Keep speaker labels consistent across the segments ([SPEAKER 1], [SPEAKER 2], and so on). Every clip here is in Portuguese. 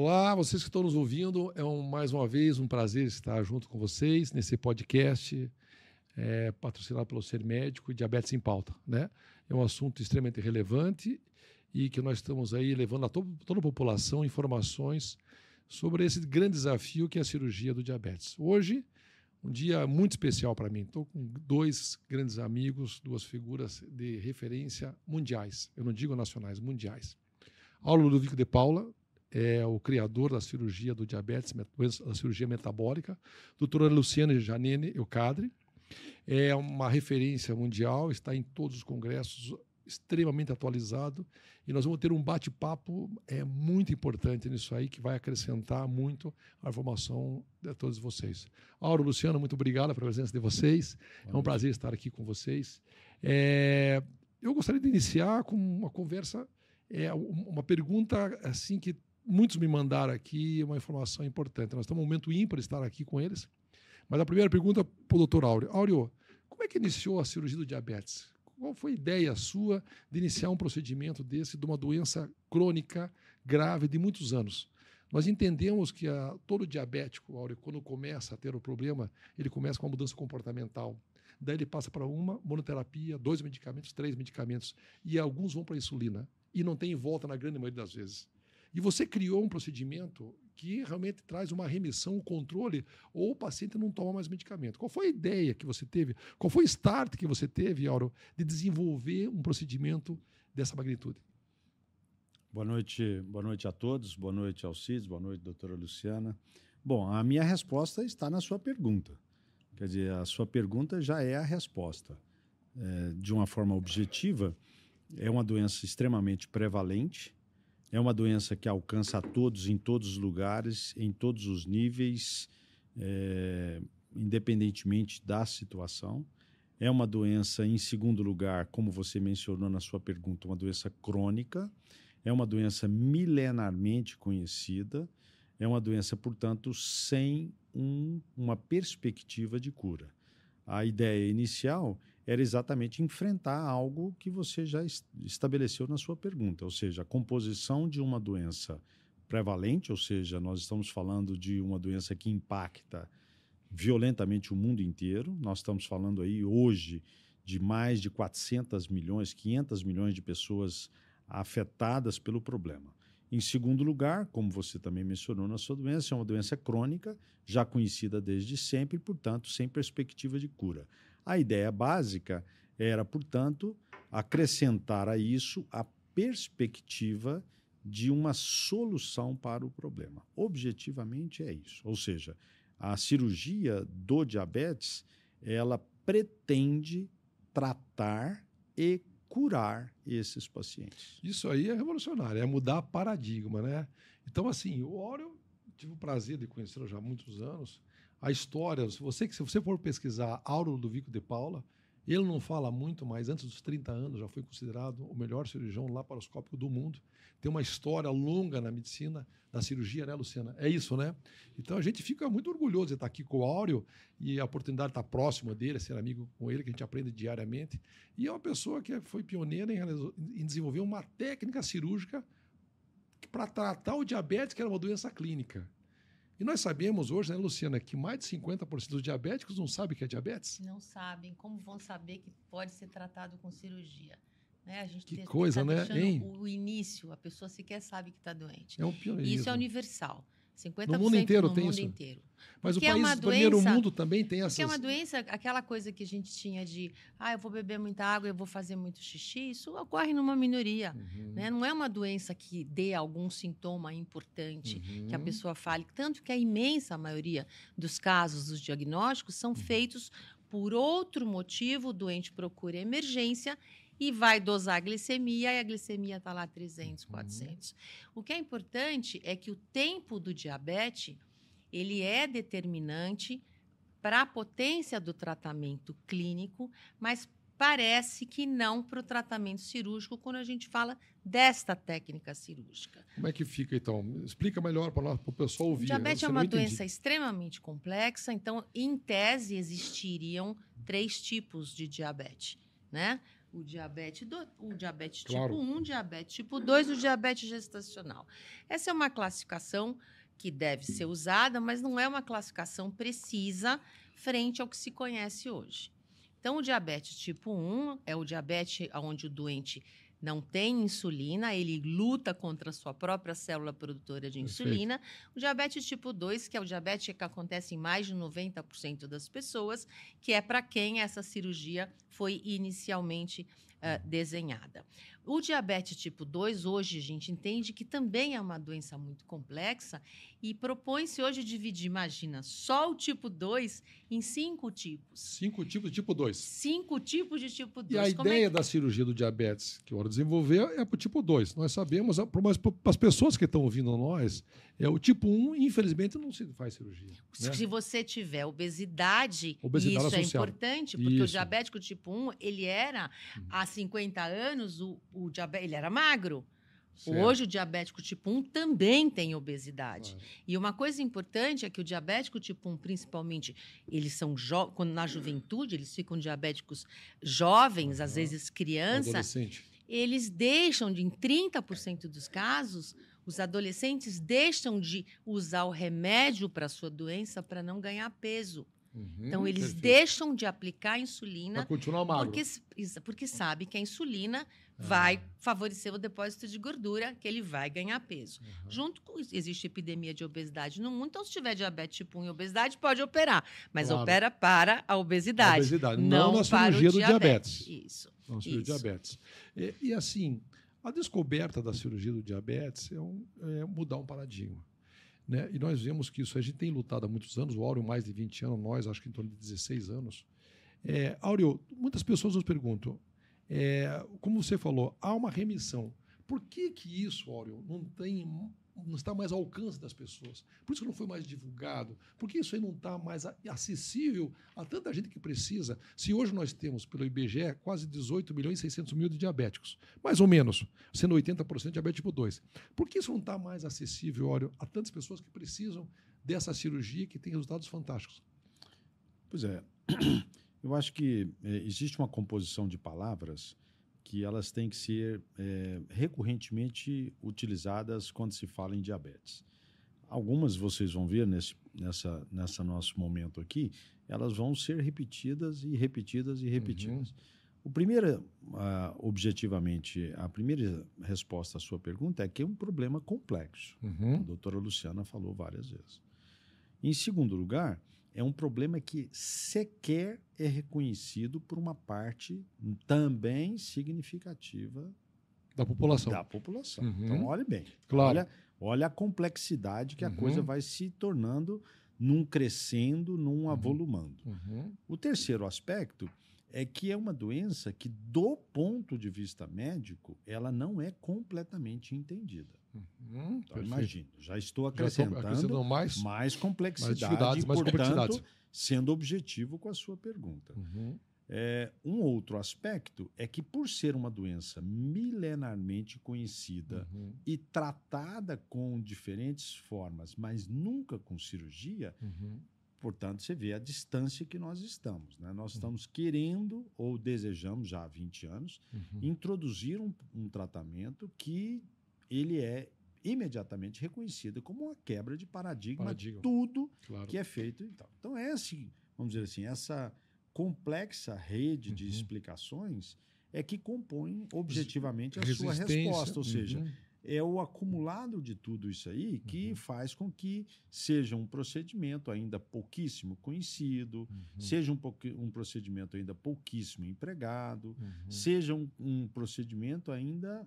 [SPEAKER 1] Olá, vocês que estão nos ouvindo, é um, mais uma vez um prazer estar junto com vocês nesse podcast é, patrocinado pelo Ser Médico e Diabetes em Pauta. Né? É um assunto extremamente relevante e que nós estamos aí levando a to toda a população informações sobre esse grande desafio que é a cirurgia do diabetes. Hoje, um dia muito especial para mim. Estou com dois grandes amigos, duas figuras de referência mundiais. Eu não digo nacionais, mundiais. Aulo Ludovico de Paula, é o criador da cirurgia do diabetes, da cirurgia metabólica, doutora Luciana Janene Eucadre, é uma referência mundial, está em todos os congressos, extremamente atualizado, e nós vamos ter um bate-papo é muito importante nisso aí, que vai acrescentar muito a informação de todos vocês. Auro, Luciano, muito obrigado pela presença de vocês, é um prazer estar aqui com vocês. É, eu gostaria de iniciar com uma conversa, é, uma pergunta assim que muitos me mandaram aqui uma informação importante. Nós estamos um momento ímpar estar aqui com eles. Mas a primeira pergunta para o doutor Áureo. Áureo, como é que iniciou a cirurgia do diabetes? Qual foi a ideia sua de iniciar um procedimento desse, de uma doença crônica grave de muitos anos? Nós entendemos que a, todo diabético, Áureo, quando começa a ter o problema, ele começa com uma mudança comportamental. Daí ele passa para uma monoterapia, dois medicamentos, três medicamentos. E alguns vão para a insulina. E não tem volta na grande maioria das vezes. E você criou um procedimento que realmente traz uma remissão, um controle, ou o paciente não toma mais medicamento. Qual foi a ideia que você teve? Qual foi o start que você teve, Auro, de desenvolver um procedimento dessa magnitude?
[SPEAKER 2] Boa noite, boa noite a todos, boa noite Alcides, boa noite, doutora Luciana. Bom, a minha resposta está na sua pergunta. Quer dizer, a sua pergunta já é a resposta. É, de uma forma objetiva, é uma doença extremamente prevalente, é uma doença que alcança a todos, em todos os lugares, em todos os níveis, é, independentemente da situação. É uma doença, em segundo lugar, como você mencionou na sua pergunta, uma doença crônica. É uma doença milenarmente conhecida. É uma doença, portanto, sem um, uma perspectiva de cura. A ideia inicial era exatamente enfrentar algo que você já estabeleceu na sua pergunta, ou seja, a composição de uma doença prevalente, ou seja, nós estamos falando de uma doença que impacta violentamente o mundo inteiro. Nós estamos falando aí hoje de mais de 400 milhões, 500 milhões de pessoas afetadas pelo problema. Em segundo lugar, como você também mencionou na sua doença, é uma doença crônica, já conhecida desde sempre, portanto, sem perspectiva de cura. A ideia básica era, portanto, acrescentar a isso a perspectiva de uma solução para o problema. Objetivamente é isso. Ou seja, a cirurgia do diabetes, ela pretende tratar e curar esses pacientes.
[SPEAKER 1] Isso aí é revolucionário, é mudar paradigma, né? Então, assim, o Oreo, tive o prazer de conhecê-lo já há muitos anos, a história, se você, se você for pesquisar Auro Ludovico de Paula, ele não fala muito, mas antes dos 30 anos já foi considerado o melhor cirurgião laparoscópico do mundo. Tem uma história longa na medicina, da cirurgia, né, Luciana? É isso, né? Então a gente fica muito orgulhoso de estar aqui com o Áureo e a oportunidade de estar próximo dele, ser amigo com ele, que a gente aprende diariamente. E é uma pessoa que foi pioneira em, desenvolver uma técnica cirúrgica para tratar o diabetes, que era uma doença clínica. E nós sabemos hoje, né, Luciana, que mais de 50% dos diabéticos não sabem que é diabetes?
[SPEAKER 3] Não sabem. Como vão saber que pode ser tratado com cirurgia? Né?
[SPEAKER 1] A gente que coisa, tá né? Hein?
[SPEAKER 3] O início, a pessoa sequer sabe que está doente.
[SPEAKER 1] É um pioneirismo.
[SPEAKER 3] Isso é universal. 50%
[SPEAKER 1] no mundo inteiro
[SPEAKER 3] no
[SPEAKER 1] tem
[SPEAKER 3] mundo
[SPEAKER 1] isso.
[SPEAKER 3] inteiro.
[SPEAKER 1] Mas
[SPEAKER 3] porque
[SPEAKER 1] o país
[SPEAKER 3] é
[SPEAKER 1] do primeiro mundo também tem essas...
[SPEAKER 3] Porque é uma doença, aquela coisa que a gente tinha de ah, eu vou beber muita água, eu vou fazer muito xixi, isso ocorre numa minoria. Uhum. Né? Não é uma doença que dê algum sintoma importante, uhum. que a pessoa fale. Tanto que a imensa maioria dos casos, dos diagnósticos, são uhum. feitos por outro motivo, o doente procura emergência e vai dosar a glicemia e a glicemia está lá 300, 400. Uhum. O que é importante é que o tempo do diabetes ele é determinante para a potência do tratamento clínico, mas parece que não para o tratamento cirúrgico quando a gente fala desta técnica cirúrgica.
[SPEAKER 1] Como é que fica, então? Explica melhor para o pessoal ouvir. O
[SPEAKER 3] diabetes é uma doença extremamente complexa, então, em tese, existiriam três tipos de diabetes. Né? O diabetes, do, o diabetes
[SPEAKER 1] Claro.
[SPEAKER 3] tipo 1, diabetes tipo 2 e o diabetes gestacional. Essa é uma classificação que deve ser usada, mas não é uma classificação precisa frente ao que se conhece hoje. Então, o diabetes tipo 1 é o diabetes onde o doente não tem insulina, ele luta contra a sua própria célula produtora de
[SPEAKER 1] Perfeito.
[SPEAKER 3] insulina. O diabetes tipo 2, que é o diabetes que acontece em mais de 90% das pessoas, que é para quem essa cirurgia foi inicialmente eh, desenhada. O diabetes tipo 2, hoje a gente entende que também é uma doença muito complexa e propõe-se hoje dividir, imagina, só o tipo 2 em cinco tipos.
[SPEAKER 1] Cinco tipos de tipo 2.
[SPEAKER 3] Cinco tipos de tipo 2.
[SPEAKER 1] E a ideia da cirurgia do diabetes que o Oro desenvolveu é para o tipo 2. Nós sabemos, mas para as pessoas que estão ouvindo nós, é o tipo 1, infelizmente, não se faz cirurgia. né?
[SPEAKER 3] Se você tiver obesidade,
[SPEAKER 1] Obesidade
[SPEAKER 3] isso é
[SPEAKER 1] associada.
[SPEAKER 3] importante, porque o
[SPEAKER 1] Isso.
[SPEAKER 3] diabético tipo 1, ele era, há 50 anos, o, o diabe- ele era magro.
[SPEAKER 1] Certo.
[SPEAKER 3] Hoje, o diabético tipo 1 também tem obesidade.
[SPEAKER 1] Claro.
[SPEAKER 3] E uma coisa importante é que o diabético tipo 1, principalmente, eles são quando na juventude, eles ficam diabéticos jovens, às
[SPEAKER 1] Aham.
[SPEAKER 3] vezes criança,
[SPEAKER 1] Adolescente.
[SPEAKER 3] eles deixam de, em 30% dos casos, os adolescentes deixam de usar o remédio para a sua doença para não ganhar peso. Então, eles
[SPEAKER 1] Perfeito.
[SPEAKER 3] deixam de aplicar a
[SPEAKER 1] Para
[SPEAKER 3] insulina
[SPEAKER 1] continuar magro.
[SPEAKER 3] porque, porque sabe que a insulina. Vai favorecer o depósito de gordura, que ele vai ganhar peso.
[SPEAKER 1] Aham.
[SPEAKER 3] Junto com isso, existe epidemia de obesidade no mundo, então se tiver diabetes tipo 1 e obesidade, pode operar. Mas
[SPEAKER 1] Claro.
[SPEAKER 3] opera para a obesidade.
[SPEAKER 1] obesidade, não na
[SPEAKER 3] para o
[SPEAKER 1] cirurgia do diabetes.
[SPEAKER 3] Isso.
[SPEAKER 1] Não, cirurgia do diabetes. E, e, assim, a descoberta da cirurgia do diabetes é, um- é mudar um paradigma. Né? E nós vemos que isso a gente tem lutado há muitos anos, o Áureo mais de 20 anos, nós acho que em torno de 16 anos. É, Áureo, muitas pessoas nos perguntam, é, como você falou, há uma remissão. Por que que isso, Áureo, não tem não está mais ao alcance das pessoas? Por isso que não foi mais divulgado? Por que isso aí não está mais acessível a tanta gente que precisa? Se hoje nós temos, pelo IBGE, quase 18 milhões e 600 mil de diabéticos, mais ou menos, sendo 80% diabetes tipo 2. Por que isso não está mais acessível, Áureo, a tantas pessoas que precisam dessa cirurgia que tem resultados fantásticos?
[SPEAKER 2] Pois é. Eu acho que é, existe uma composição de palavras que elas têm que ser é, recorrentemente utilizadas quando se fala em diabetes. Algumas vocês vão ver nesse nessa, nessa nosso momento aqui, elas vão ser repetidas e repetidas e repetidas. O primeiro, ah, objetivamente, a primeira resposta à sua pergunta é que é um problema complexo. A doutora Luciana falou várias vezes. Em segundo lugar, é um problema que sequer é reconhecido por uma parte também significativa
[SPEAKER 1] Da população.
[SPEAKER 2] da população.
[SPEAKER 1] Uhum.
[SPEAKER 2] Então, olhe bem.
[SPEAKER 1] Claro.
[SPEAKER 2] Olha, olha a complexidade que a
[SPEAKER 1] Uhum.
[SPEAKER 2] coisa vai se tornando num crescendo, num avolumando.
[SPEAKER 1] Uhum.
[SPEAKER 2] O terceiro aspecto é que é uma doença que, do ponto de vista médico, ela não é completamente entendida.
[SPEAKER 1] Uhum.
[SPEAKER 2] Então, imagino, já estou
[SPEAKER 1] Já estou
[SPEAKER 2] acrescentando
[SPEAKER 1] acrescentando mais,
[SPEAKER 2] mais complexidade,
[SPEAKER 1] mais mais
[SPEAKER 2] portanto,
[SPEAKER 1] complexidades.
[SPEAKER 2] sendo objetivo com a sua pergunta.
[SPEAKER 1] Uhum.
[SPEAKER 2] É, um outro aspecto é que, por ser uma doença milenarmente conhecida
[SPEAKER 1] Uhum.
[SPEAKER 2] e tratada com diferentes formas, mas nunca com cirurgia,
[SPEAKER 1] Uhum.
[SPEAKER 2] Portanto, você vê a distância que nós estamos. Né?
[SPEAKER 1] Uhum.
[SPEAKER 2] Nós estamos querendo, ou desejamos já há 20 anos,
[SPEAKER 1] Uhum.
[SPEAKER 2] introduzir um, um tratamento que ele é imediatamente reconhecido como uma quebra de paradigma,
[SPEAKER 1] Paradigma.
[SPEAKER 2] tudo
[SPEAKER 1] Claro.
[SPEAKER 2] que é feito e tal. Então, esse, vamos dizer assim, essa complexa rede de
[SPEAKER 1] Uhum.
[SPEAKER 2] explicações é que compõe objetivamente a sua resposta, ou seja,
[SPEAKER 1] Uhum.
[SPEAKER 2] É o acumulado de tudo isso aí que
[SPEAKER 1] Uhum.
[SPEAKER 2] faz com que seja um procedimento ainda pouquíssimo conhecido,
[SPEAKER 1] Uhum.
[SPEAKER 2] seja um, um procedimento ainda pouquíssimo empregado,
[SPEAKER 1] Uhum.
[SPEAKER 2] seja um, um procedimento ainda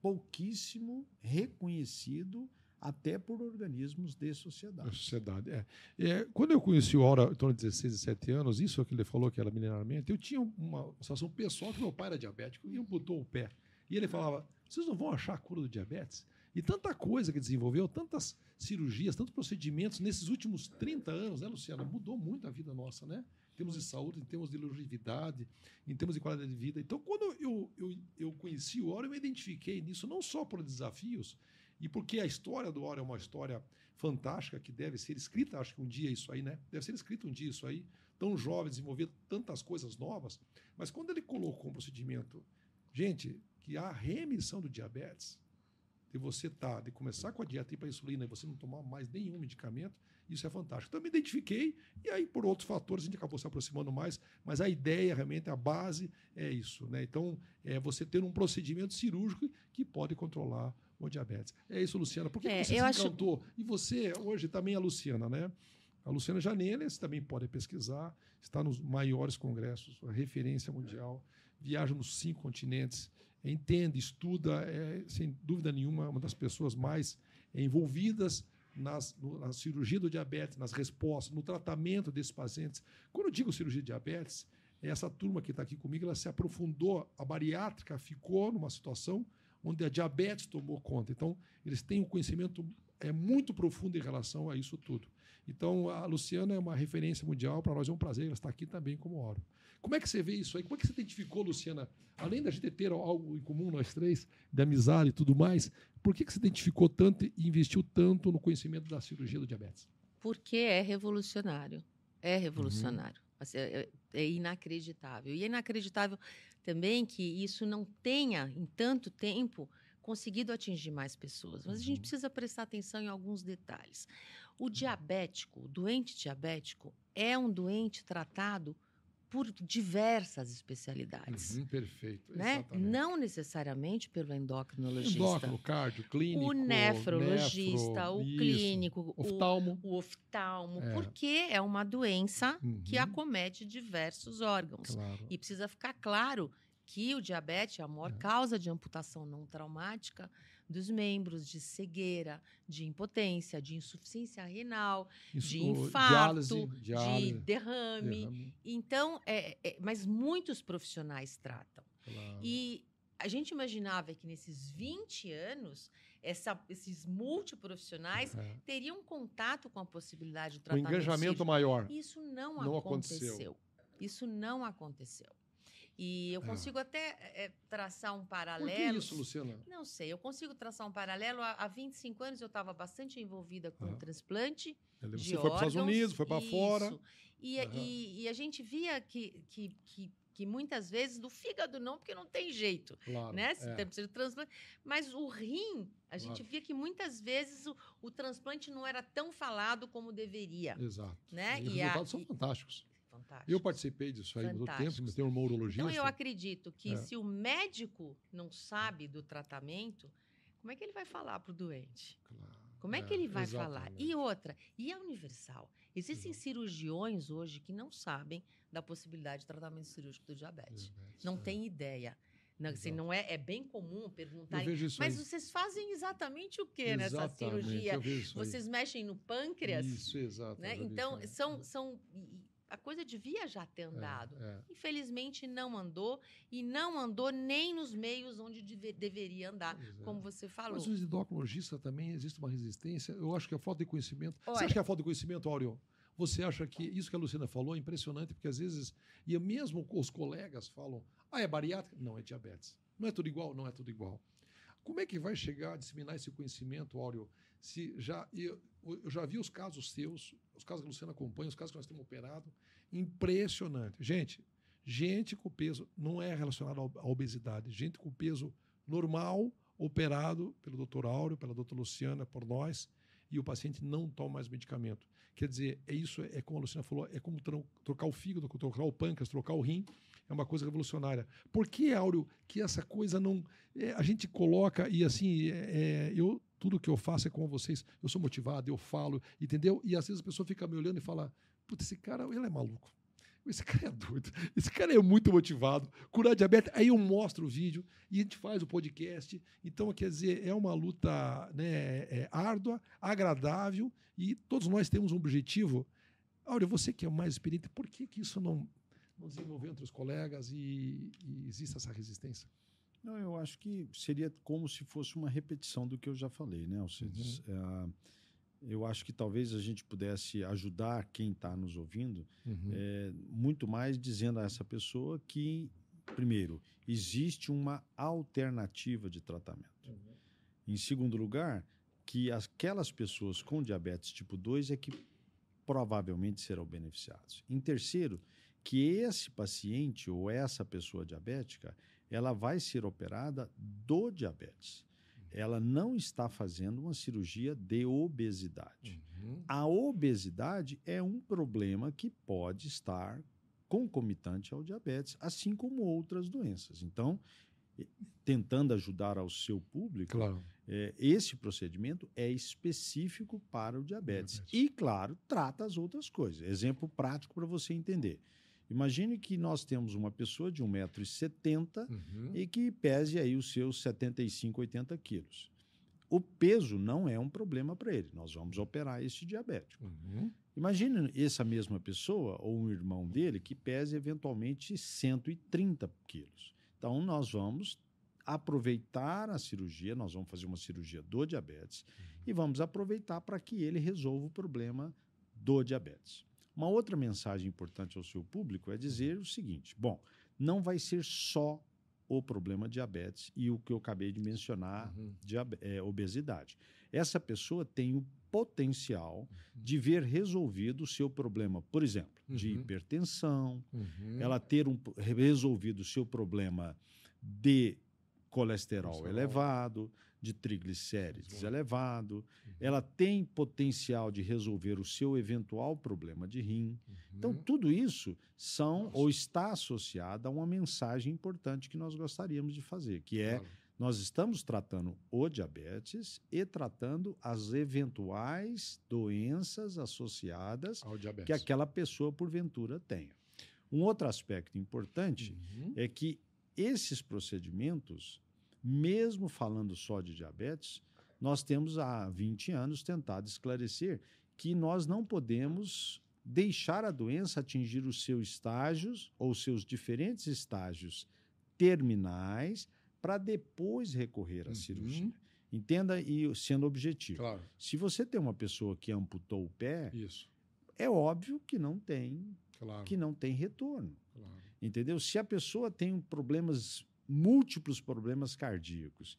[SPEAKER 2] pouquíssimo reconhecido até por organismos de
[SPEAKER 1] Da
[SPEAKER 2] sociedade.
[SPEAKER 1] sociedade. É. É, quando eu conheci o Aura em torno de 16, 17 anos, isso que ele falou que era milenarmente, eu tinha uma situação pessoal que meu pai era diabético e amputou o pé. E ele falava: vocês não vão achar a cura do diabetes? E tanta coisa que desenvolveu, tantas cirurgias, tantos procedimentos nesses últimos 30 anos, né, Luciana? Mudou muito a vida nossa, né? Em termos de saúde, em termos de longevidade, em termos de qualidade de vida. Então, quando eu, eu, eu conheci o Aura, eu me identifiquei nisso, não só por desafios, e porque a história do Aura é uma história fantástica que deve ser escrita, acho que um dia isso aí, né? Deve ser escrito um dia isso aí, tão jovem, desenvolver tantas coisas novas, mas quando ele colocou um procedimento, gente, que a remissão do diabetes, de você tá, de começar com a dieta para insulina e você não tomar mais nenhum medicamento, isso é fantástico. Então, me identifiquei e aí, por outros fatores, a gente acabou se aproximando mais, mas a ideia, realmente, a base é isso. Né? Então, é você ter um procedimento cirúrgico que pode controlar o diabetes. É isso, Luciana. Por que,
[SPEAKER 3] É,
[SPEAKER 1] que você se encantou? E você, hoje, também a Luciana, né? A Luciana você também pode pesquisar, está nos maiores congressos, a referência mundial, viaja nos cinco continentes, entende, estuda, é, sem dúvida nenhuma, uma das pessoas mais envolvidas nas, na cirurgia do diabetes, nas respostas, no tratamento desses pacientes. Quando eu digo cirurgia de diabetes, essa turma que está aqui comigo, ela se aprofundou, a bariátrica ficou numa situação onde a diabetes tomou conta. Então, eles têm um conhecimento é muito profundo em relação a isso tudo. Então, a Luciana é uma referência mundial, para nós é um prazer ela estar aqui também como oro. Como é que você vê isso aí? Como é que você identificou, Luciana? Além da gente ter algo em comum, nós três, de amizade e tudo mais, por que, que você identificou tanto e investiu tanto no conhecimento da cirurgia do diabetes?
[SPEAKER 3] Porque é revolucionário. É revolucionário. Assim, É, é inacreditável. E é inacreditável também que isso não tenha, em tanto tempo, conseguido atingir mais pessoas. Mas a gente
[SPEAKER 1] Uhum.
[SPEAKER 3] precisa prestar atenção em alguns detalhes. O diabético, o doente diabético, é um doente tratado por diversas especialidades.
[SPEAKER 1] Uhum, perfeito.
[SPEAKER 3] Né?
[SPEAKER 1] exatamente.
[SPEAKER 3] Não necessariamente pelo endocrinologista.
[SPEAKER 1] Endócrino, cardio, clínico.
[SPEAKER 3] o nefrologista,
[SPEAKER 1] nefro,
[SPEAKER 3] o
[SPEAKER 1] isso,
[SPEAKER 3] clínico, o,
[SPEAKER 1] oftalmo.
[SPEAKER 3] o oftalmo,
[SPEAKER 1] É.
[SPEAKER 3] porque é uma doença que
[SPEAKER 1] Uhum.
[SPEAKER 3] acomete diversos órgãos.
[SPEAKER 1] Claro.
[SPEAKER 3] E precisa ficar claro que o diabetes é a maior
[SPEAKER 1] É.
[SPEAKER 3] causa de amputação não traumática dos membros, de cegueira, de impotência, de insuficiência renal,
[SPEAKER 1] Isso,
[SPEAKER 3] de infarto,
[SPEAKER 1] diálise,
[SPEAKER 3] de
[SPEAKER 1] diálise,
[SPEAKER 3] derrame.
[SPEAKER 1] derrame,
[SPEAKER 3] Então, é- é- mas muitos profissionais tratam.
[SPEAKER 1] claro.
[SPEAKER 3] E a gente imaginava que nesses 20 anos, essa- esses multiprofissionais
[SPEAKER 1] É.
[SPEAKER 3] teriam contato com a possibilidade de
[SPEAKER 1] Um
[SPEAKER 3] tratamento
[SPEAKER 1] engajamento
[SPEAKER 3] cirúrgico.
[SPEAKER 1] maior.
[SPEAKER 3] Isso não,
[SPEAKER 1] Não
[SPEAKER 3] aconteceu.
[SPEAKER 1] aconteceu.
[SPEAKER 3] Isso não aconteceu. E eu
[SPEAKER 1] É.
[SPEAKER 3] consigo até é, traçar um
[SPEAKER 1] Por que
[SPEAKER 3] paralelo.
[SPEAKER 1] isso, Luciana?
[SPEAKER 3] Não sei, eu consigo traçar um paralelo. Há, há 25 anos eu estava bastante envolvida com
[SPEAKER 1] Aham.
[SPEAKER 3] transplante
[SPEAKER 1] lembro,
[SPEAKER 3] de
[SPEAKER 1] Você foi para os Estados Unidos, foi para fora.
[SPEAKER 3] E,
[SPEAKER 1] Aham.
[SPEAKER 3] e- e a gente via que, que, que, que muitas vezes do fígado não, porque não tem jeito
[SPEAKER 1] Claro.
[SPEAKER 3] né? Se
[SPEAKER 1] é.
[SPEAKER 3] tem precisa de transplante. Mas o rim, a gente
[SPEAKER 1] Claro.
[SPEAKER 3] via que muitas vezes o, o transplante não era tão falado como deveria.
[SPEAKER 1] Exato.
[SPEAKER 3] Né?
[SPEAKER 1] E os
[SPEAKER 3] E a-
[SPEAKER 1] resultados são
[SPEAKER 3] e-
[SPEAKER 1] fantásticos. Eu participei disso aí no tempo, mas tem um neurologista.
[SPEAKER 3] Então eu acredito que
[SPEAKER 1] É.
[SPEAKER 3] se o médico não sabe do tratamento, como é que ele vai falar para o doente?
[SPEAKER 1] Claro,
[SPEAKER 3] Como é, que ele vai falar?
[SPEAKER 1] exatamente.
[SPEAKER 3] E outra, e a Universal? Existem
[SPEAKER 1] Exato.
[SPEAKER 3] cirurgiões hoje que não sabem da possibilidade de tratamento cirúrgico do diabetes.
[SPEAKER 1] Diabetes,
[SPEAKER 3] Não
[SPEAKER 1] é.
[SPEAKER 3] tem ideia. Não, assim, não é, é bem comum perguntar
[SPEAKER 1] Eu vejo isso
[SPEAKER 3] Mas
[SPEAKER 1] aí.
[SPEAKER 3] vocês fazem exatamente o que nessa cirurgia?
[SPEAKER 1] eu vejo isso aí.
[SPEAKER 3] Vocês mexem no pâncreas?
[SPEAKER 1] Isso, exato.
[SPEAKER 3] né? Então,
[SPEAKER 1] aí.
[SPEAKER 3] são, são. e A coisa devia já ter andado.
[SPEAKER 1] É, é.
[SPEAKER 3] Infelizmente, não andou. E não andou nem nos meios onde deve- deveria andar,
[SPEAKER 1] é.
[SPEAKER 3] como você falou.
[SPEAKER 1] Mas os endocrinologistas também existe uma resistência. Eu acho que é falta de conhecimento. Você
[SPEAKER 3] Olha-
[SPEAKER 1] acha que é falta de conhecimento, Áureo? Você acha que isso que a Luciana falou é impressionante, porque às vezes, e mesmo os colegas falam, ah, é bariátrica? Não, é diabetes. Não é tudo igual? Não é tudo igual. Como é que vai chegar a disseminar esse conhecimento, Áureo? Se já, eu, eu já vi os casos seus, os casos que a Luciana acompanha, os casos que nós temos operado, impressionante. Gente, gente com peso não é relacionado à obesidade, gente com peso normal, operado pelo Dr. Áureo, pela doutora Luciana, por nós, e o paciente não toma mais medicamento. Quer dizer, é isso, é como a Luciana falou, é como tro- trocar o fígado, trocar o pâncreas, trocar o rim, é uma coisa revolucionária. Por que, Áureo, que essa coisa não. é, a gente coloca, e assim, é, é, eu. Tudo que eu faço é com vocês, eu sou motivado, eu falo, entendeu? E às vezes a pessoa fica me olhando e fala: Putz, esse cara, ele é maluco. Esse cara é doido. Esse cara é muito motivado. Curar diabetes. Aí eu mostro o vídeo e a gente faz o podcast. Então, quer dizer, é uma luta né, é árdua, agradável e todos nós temos um objetivo. Áureo, você que é mais experiente, por que, que isso não, não desenvolveu entre os colegas e, e existe essa resistência?
[SPEAKER 2] Não, eu acho que seria como se fosse uma repetição do que eu já falei, né, Alcides?
[SPEAKER 1] Uhum.
[SPEAKER 2] É, eu acho que talvez a gente pudesse ajudar quem está nos ouvindo é, muito mais dizendo a essa pessoa que, primeiro, existe uma alternativa de tratamento. Em segundo lugar, que aquelas pessoas com diabetes tipo 2 é que provavelmente serão beneficiados. Em terceiro, que esse paciente ou essa pessoa diabética, ela vai ser operada do diabetes. Ela não está fazendo uma cirurgia de obesidade.
[SPEAKER 1] Uhum.
[SPEAKER 2] A obesidade é um problema que pode estar concomitante ao diabetes, assim como outras doenças. Então, tentando ajudar ao seu público,
[SPEAKER 1] Claro.
[SPEAKER 2] é, esse procedimento é específico para o diabetes.
[SPEAKER 1] Diabetes.
[SPEAKER 2] E, claro, trata as outras coisas. Exemplo prático para você entender. Imagine que nós temos uma pessoa de 1,70m
[SPEAKER 1] Uhum.
[SPEAKER 2] e que pese aí os seus 75, 80 quilos. O peso não é um problema para ele. Nós vamos operar esse diabético.
[SPEAKER 1] Uhum.
[SPEAKER 2] Imagine essa mesma pessoa ou um irmão dele que pese eventualmente 130 quilos. Então, nós vamos aproveitar a cirurgia, nós vamos fazer uma cirurgia do diabetes e vamos aproveitar para que ele resolva o problema do diabetes. Uma outra mensagem importante ao seu público é dizer o seguinte: bom, não vai ser só o problema diabetes e o que eu acabei de mencionar,
[SPEAKER 1] Uhum.
[SPEAKER 2] é, obesidade. Essa pessoa tem o potencial de ver resolvido o seu problema, por exemplo, de
[SPEAKER 1] Uhum.
[SPEAKER 2] hipertensão,
[SPEAKER 1] Uhum.
[SPEAKER 2] ela ter um, resolvido o seu problema de colesterol
[SPEAKER 1] Colesterol.
[SPEAKER 2] elevado, de triglicérides elevado,
[SPEAKER 1] Uhum.
[SPEAKER 2] ela tem potencial de resolver o seu eventual problema de rim. Então,
[SPEAKER 1] Uhum.
[SPEAKER 2] tudo isso são
[SPEAKER 1] Nossa.
[SPEAKER 2] ou está associado a uma mensagem importante que nós gostaríamos de fazer, que é
[SPEAKER 1] Claro.
[SPEAKER 2] nós estamos tratando o diabetes e tratando as eventuais doenças associadas que aquela pessoa, porventura, tenha. Um outro aspecto importante
[SPEAKER 1] Uhum.
[SPEAKER 2] é que esses procedimentos, mesmo falando só de diabetes, nós temos há 20 anos tentado esclarecer que nós não podemos deixar a doença atingir os seus estágios ou seus diferentes estágios terminais para depois recorrer à
[SPEAKER 1] Uhum.
[SPEAKER 2] cirurgia. Entenda e sendo objetivo.
[SPEAKER 1] Claro,
[SPEAKER 2] Se você tem uma pessoa que amputou o pé,
[SPEAKER 1] isso.
[SPEAKER 2] é óbvio que não tem
[SPEAKER 1] Claro.
[SPEAKER 2] que não tem retorno.
[SPEAKER 1] claro.
[SPEAKER 2] Entendeu? Se a pessoa tem problemas, múltiplos problemas cardíacos,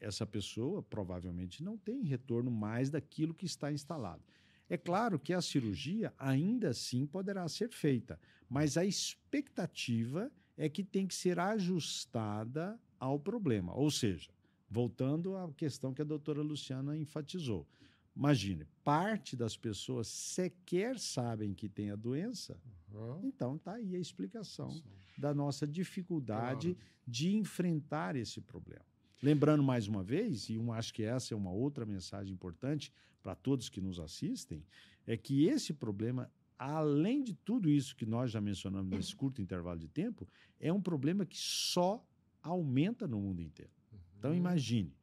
[SPEAKER 2] essa pessoa provavelmente não tem retorno mais daquilo que está instalado. É claro que a cirurgia ainda assim poderá ser feita, mas a expectativa é que tem que ser ajustada ao problema. Ou seja, voltando à questão que a doutora Luciana enfatizou. Imagine, parte das pessoas sequer sabem que tem a doença,
[SPEAKER 1] Uhum.
[SPEAKER 2] então está aí a explicação da nossa dificuldade
[SPEAKER 1] Claro.
[SPEAKER 2] de enfrentar esse problema. Lembrando mais uma vez, e eu acho que essa é uma outra mensagem importante para todos que nos assistem, é que esse problema, além de tudo isso que nós já mencionamos nesse curto intervalo de tempo, é um problema que só aumenta no mundo inteiro. Então
[SPEAKER 1] Uhum.
[SPEAKER 2] imagine,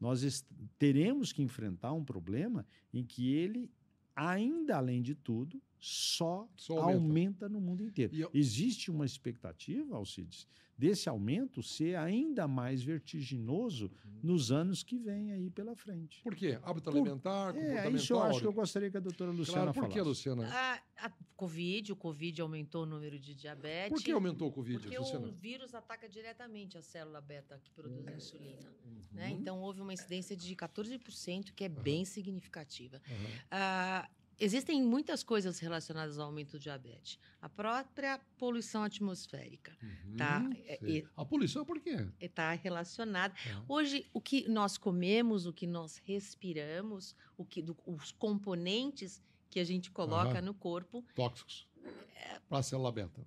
[SPEAKER 2] nós teremos que enfrentar um problema em que ele, ainda além de tudo, só,
[SPEAKER 1] Só aumenta.
[SPEAKER 2] aumenta. no mundo inteiro.
[SPEAKER 1] Eu-
[SPEAKER 2] Existe uma expectativa, Alcides, desse aumento ser ainda mais vertiginoso nos anos que vêm aí pela frente.
[SPEAKER 1] Por quê? Hábito
[SPEAKER 2] Por-
[SPEAKER 1] alimentar,
[SPEAKER 2] É,
[SPEAKER 1] comportamental.
[SPEAKER 2] isso eu acho que eu gostaria que a doutora Luciana
[SPEAKER 1] Claro, por que,
[SPEAKER 2] falasse.
[SPEAKER 1] Luciana?
[SPEAKER 3] A, a Covid, o Covid aumentou o número de diabetes.
[SPEAKER 1] Por que aumentou o Covid,
[SPEAKER 3] Porque
[SPEAKER 1] Luciana?
[SPEAKER 3] o vírus ataca diretamente a célula beta que produz a insulina.
[SPEAKER 1] Uhum.
[SPEAKER 3] né? Então, houve uma incidência de 14%, que é bem significativa.
[SPEAKER 1] Aham.
[SPEAKER 3] Ah, existem muitas coisas relacionadas ao aumento do diabetes. A própria poluição atmosférica
[SPEAKER 1] Uhum.
[SPEAKER 3] Tá, é-
[SPEAKER 1] Sei. A poluição por quê?
[SPEAKER 3] está relacionada.
[SPEAKER 1] É.
[SPEAKER 3] Hoje, o que nós comemos, o que nós respiramos, o que, do- os componentes que a gente coloca
[SPEAKER 1] Aham.
[SPEAKER 3] no corpo
[SPEAKER 1] Tóxicos. Para a célula beta.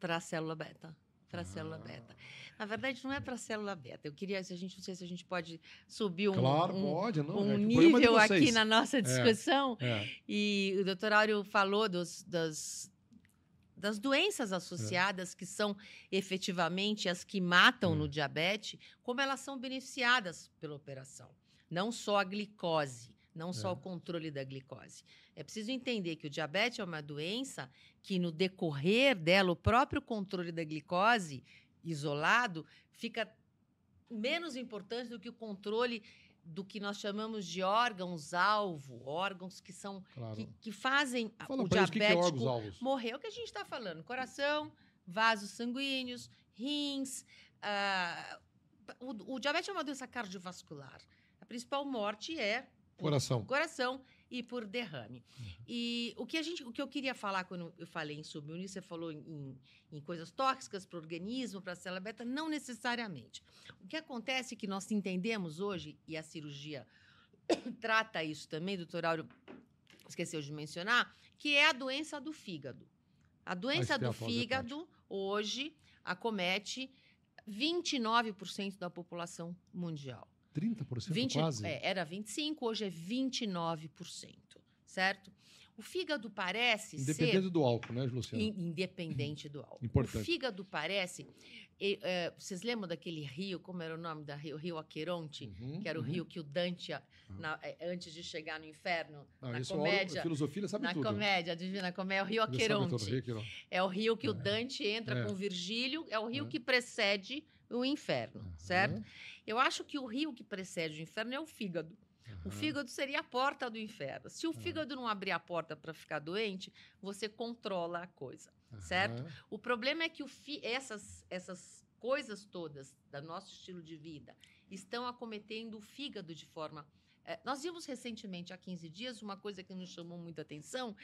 [SPEAKER 3] para a célula beta. Para a célula beta. Na verdade, não é para a célula beta. Eu queria, se a gente, não sei se a gente pode subir um,
[SPEAKER 1] Claro,
[SPEAKER 3] um,
[SPEAKER 1] pode, não.
[SPEAKER 3] um
[SPEAKER 1] é é
[SPEAKER 3] nível aqui na nossa discussão.
[SPEAKER 1] É.
[SPEAKER 3] E o doutor Áureo falou dos, das, das doenças associadas, que são efetivamente as que matam
[SPEAKER 1] É.
[SPEAKER 3] no diabetes, como elas são beneficiadas pela operação. Não só a glicose, não só
[SPEAKER 1] É.
[SPEAKER 3] o controle da glicose. É preciso entender que o diabetes é uma doença que, no decorrer dela, o próprio controle da glicose isolado fica menos importante do que o controle do que nós chamamos de órgãos-alvo, órgãos que são
[SPEAKER 1] Claro.
[SPEAKER 3] que, que fazem
[SPEAKER 1] Fala
[SPEAKER 3] o
[SPEAKER 1] para isso o que que é
[SPEAKER 3] diabético morrer. É o que a gente está falando: coração, vasos sanguíneos, rins. ah, o, o diabetes é uma doença cardiovascular. A principal morte é
[SPEAKER 1] Coração.
[SPEAKER 3] coração e por derrame. Uhum. E o que, a gente, o que eu queria falar quando eu falei em subunir, você falou em, em coisas tóxicas para o organismo, para a célula beta, não necessariamente. O que acontece é que nós entendemos hoje, e a cirurgia trata isso também, doutor Áureo esqueceu de mencionar, que é a doença do fígado. A doença do fígado, hoje, acomete 29% da população mundial.
[SPEAKER 1] 30% 20, quase?
[SPEAKER 3] É, era 25%, hoje é 29%, certo? O fígado parece
[SPEAKER 1] Independente ser... Do álcool, né, Luciano?
[SPEAKER 3] Independente do álcool.
[SPEAKER 1] Importante.
[SPEAKER 3] O fígado parece... E, é, vocês lembram daquele rio, como era o nome da rio? Rio Aqueronte, uhum, que era o uhum. rio que o Dante, na, é, antes de chegar no inferno, ah, na comédia...
[SPEAKER 1] É filosofia, sabe
[SPEAKER 3] na
[SPEAKER 1] tudo.
[SPEAKER 3] Na comédia, a Divina Comédia, é o rio Aqueronte. É o rio que o Dante entra com Virgílio, é o rio que precede o inferno, certo? Eu acho que o rio que precede o inferno é o fígado. Uhum. O fígado seria a porta do inferno. Se o uhum. fígado não abrir a porta para ficar doente, você controla a coisa, certo? O problema é que essas, essas coisas todas do nosso estilo de vida estão acometendo o fígado de forma é, nós vimos recentemente, há 15 dias, uma coisa que nos chamou muita atenção: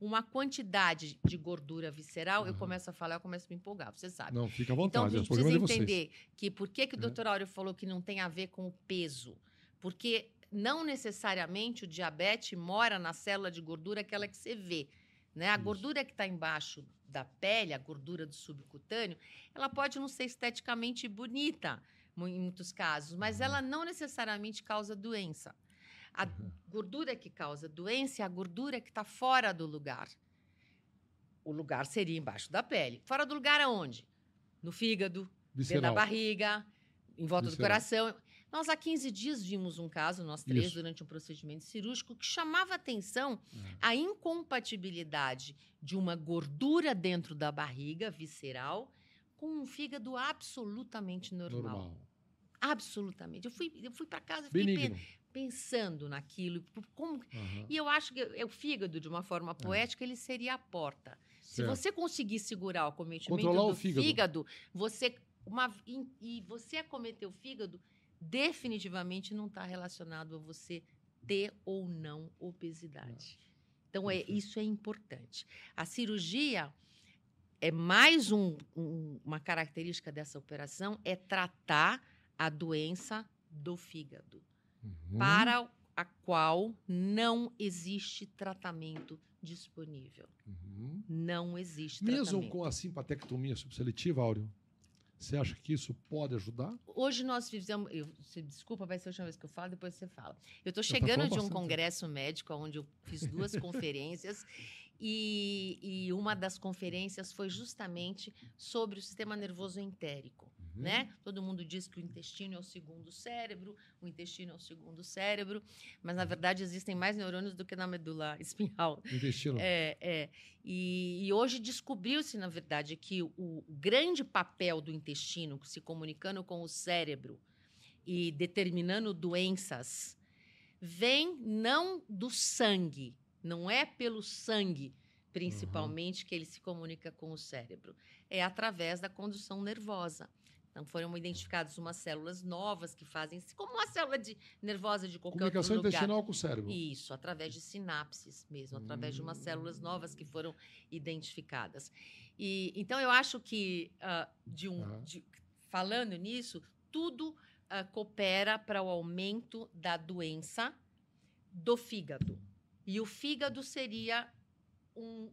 [SPEAKER 3] uma quantidade de gordura visceral. Uhum. Eu começo a falar, eu começo a me empolgar, você sabe.
[SPEAKER 1] Não, fica à vontade.
[SPEAKER 3] Então, a gente precisa entender que por que, que o é. doutor Áureo falou que não tem a ver com o peso? Porque não necessariamente o diabetes mora na célula de gordura, aquela que você vê. Né? A Isso. gordura que está embaixo da pele, a gordura do subcutâneo, ela pode não ser esteticamente bonita em muitos casos, mas uhum. ela não necessariamente causa doença. A uhum. gordura que causa doença é a gordura que está fora do lugar. O lugar seria embaixo da pele. Fora do lugar aonde? No fígado, Visceral. dentro da barriga, em volta Visceral. do coração. Nós, há 15 dias, vimos um caso, nós três, Isso. durante um procedimento cirúrgico, que chamava atenção uhum. a incompatibilidade de uma gordura dentro da barriga visceral com um fígado absolutamente normal. normal. Absolutamente. Eu fui, eu fui para casa e fiquei pensando naquilo. Como... Uhum. E eu acho que o fígado, de uma forma é. poética, ele seria a porta. Certo. Se você conseguir segurar o acometimento Controlar do fígado. fígado, você uma, e você acometer o fígado, definitivamente não está relacionado a você ter ou não obesidade. Então, é, isso é importante. A cirurgia é mais um, um, uma característica dessa operação, é tratar a doença do fígado uhum. para a qual não existe tratamento disponível. Uhum. Não existe
[SPEAKER 1] Mesmo
[SPEAKER 3] tratamento.
[SPEAKER 1] Mesmo com a simpatectomia subseletiva, Áureo? Você acha que isso pode ajudar?
[SPEAKER 3] Hoje nós fizemos. Eu, desculpa, vai ser a última vez que eu falo, depois você fala. Eu estou tá chegando de um bastante. congresso médico onde eu fiz duas conferências. E, e, uma das conferências foi justamente sobre o sistema nervoso entérico. Uhum. Né? Todo mundo diz que o intestino é o segundo cérebro, o intestino é o segundo cérebro, mas na verdade existem mais neurônios do que na medula espinhal.
[SPEAKER 1] Intestino.
[SPEAKER 3] É, é. E, e hoje descobriu-se, na verdade, que o, o grande papel do intestino, se comunicando com o cérebro e determinando doenças, vem não do sangue, não é pelo sangue, principalmente, uhum. que ele se comunica com o cérebro. É através da condução nervosa. Então, foram identificadas umas células novas que fazem como uma célula de, nervosa de qualquer outro lugar.
[SPEAKER 1] Comunicação intestinal com o cérebro.
[SPEAKER 3] Isso, através de sinapses mesmo, através hum. de umas células novas que foram identificadas. E, então, eu acho que, uh, de um, de, falando nisso, tudo uh, coopera para o aumento da doença do fígado. E o fígado seria um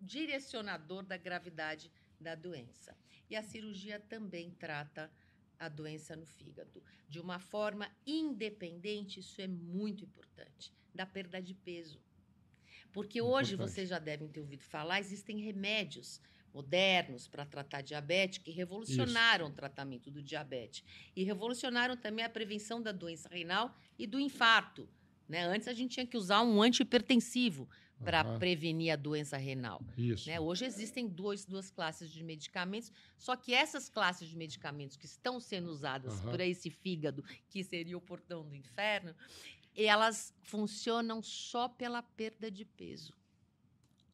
[SPEAKER 3] direcionador da gravidade da doença. E a cirurgia também trata a doença no fígado. De uma forma independente, isso é muito importante, da perda de peso. Porque hoje, importante. vocês já devem ter ouvido falar, existem remédios modernos para tratar diabetes que revolucionaram Isso. o tratamento do diabetes e revolucionaram também a prevenção da doença renal e do infarto. Né? Antes a gente tinha que usar um antihipertensivo para uhum. prevenir a doença renal.
[SPEAKER 1] Isso.
[SPEAKER 3] Né? Hoje existem dois, duas classes de medicamentos, só que essas classes de medicamentos que estão sendo usadas uhum. por esse fígado, que seria o portão do inferno, elas funcionam só pela perda de peso.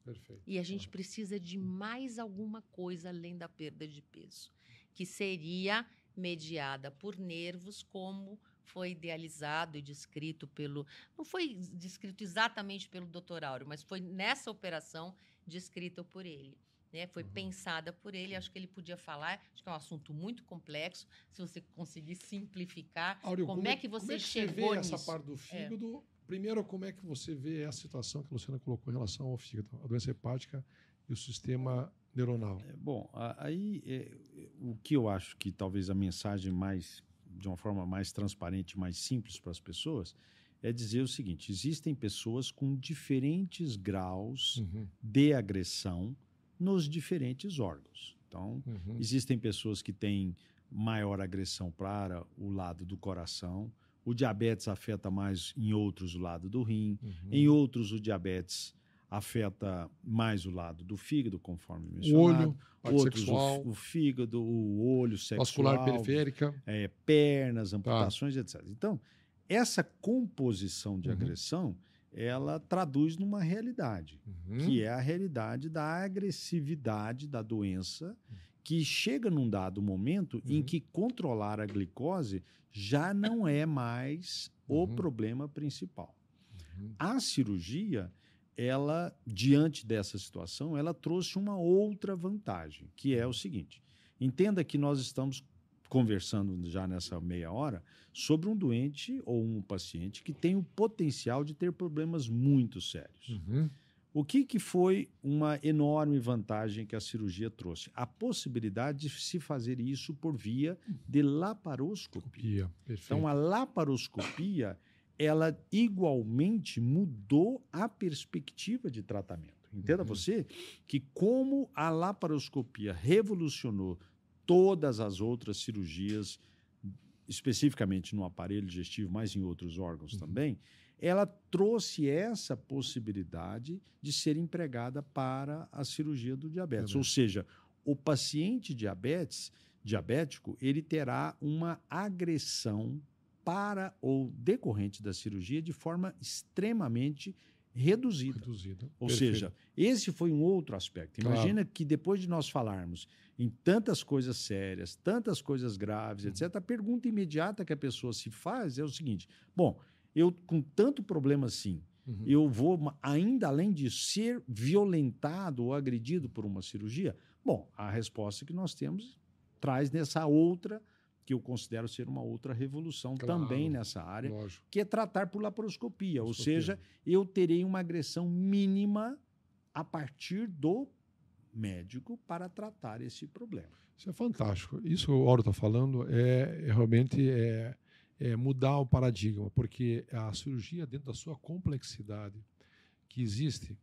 [SPEAKER 1] Perfeito.
[SPEAKER 3] E a gente precisa de mais alguma coisa além da perda de peso, que seria mediada por nervos como foi idealizado e descrito pelo. Não foi descrito exatamente pelo doutor Áureo, mas foi nessa operação descrita por ele. Né, foi uhum. pensada por ele, acho que ele podia falar, acho que é um assunto muito complexo, se você conseguir simplificar,
[SPEAKER 1] Áureo,
[SPEAKER 3] como, como, é, é que você como é que
[SPEAKER 1] chegou
[SPEAKER 3] você vê nisso?
[SPEAKER 1] essa parte do fígado? É. Primeiro, como é que você vê essa situação que a Luciana colocou em relação ao fígado, a doença hepática e o sistema neuronal?
[SPEAKER 2] É, bom, aí é, o que eu acho que talvez a mensagem mais, de uma forma mais transparente, mais simples para as pessoas, é dizer o seguinte: existem pessoas com diferentes graus uhum. de agressão nos diferentes órgãos. Então, uhum. existem pessoas que têm maior agressão para o lado do coração, o diabetes afeta mais em outros o lado do rim, uhum. em outros o diabetes afeta mais o lado do fígado, conforme mencionado.
[SPEAKER 1] O olho,
[SPEAKER 2] outros o, o, fígado, o olho sexual,
[SPEAKER 1] vascular periférica,
[SPEAKER 2] é, pernas, amputações, tá. etc. Então, essa composição de uhum. agressão, ela traduz numa realidade, uhum. que é a realidade da agressividade da doença, que chega num dado momento uhum. em que controlar a glicose já não é mais o uhum. problema principal. Uhum. A cirurgia ela, diante dessa situação, ela trouxe uma outra vantagem, que é o seguinte: entenda que nós estamos conversando já nessa meia hora sobre um doente ou um paciente que tem o potencial de ter problemas muito sérios. Uhum. O que, que foi uma enorme vantagem que a cirurgia trouxe? A possibilidade de se fazer isso por via de laparoscopia. Então, a laparoscopia ela igualmente mudou a perspectiva de tratamento. Entenda uhum. você que como a laparoscopia revolucionou todas as outras cirurgias, especificamente no aparelho digestivo, mas em outros órgãos uhum. também, ela trouxe essa possibilidade de ser empregada para a cirurgia do diabetes. Ou seja, o paciente diabetes, diabético, ele terá uma agressão para ou decorrente da cirurgia de forma extremamente reduzida. reduzida. Ou Perfeito. seja, esse foi um outro aspecto. Imagina claro. que depois de nós falarmos em tantas coisas sérias, tantas coisas graves, uhum. etc., a pergunta imediata que a pessoa se faz é o seguinte: bom, eu com tanto problema assim, uhum. eu vou ainda além de ser violentado ou agredido por uma cirurgia? Bom, a resposta que nós temos traz nessa outra que eu considero ser uma outra revolução claro, também nessa área, lógico. que é tratar por laparoscopia, ou seja, eu terei uma agressão mínima a partir do médico para tratar esse problema.
[SPEAKER 1] Isso é fantástico. Isso que o Oro está falando é, é realmente é, é, mudar o paradigma, porque a cirurgia, dentro da sua complexidade que existe,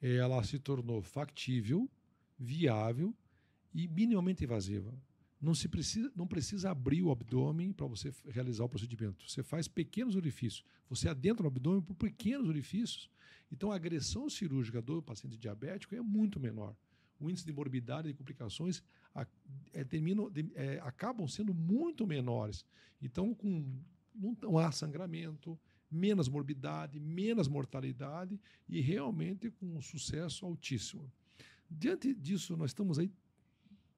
[SPEAKER 1] ela se tornou factível, viável e minimamente invasiva. Não, se precisa, não precisa abrir o abdômen para você realizar o procedimento. Você faz pequenos orifícios. Você adentra o abdômen por pequenos orifícios. Então, a agressão cirúrgica do paciente diabético é muito menor. O índice de morbidade e complicações a, é, de, é, acabam sendo muito menores. Então, com, não há sangramento, menos morbidade, menos mortalidade e realmente com um sucesso altíssimo. Diante disso, nós estamos aí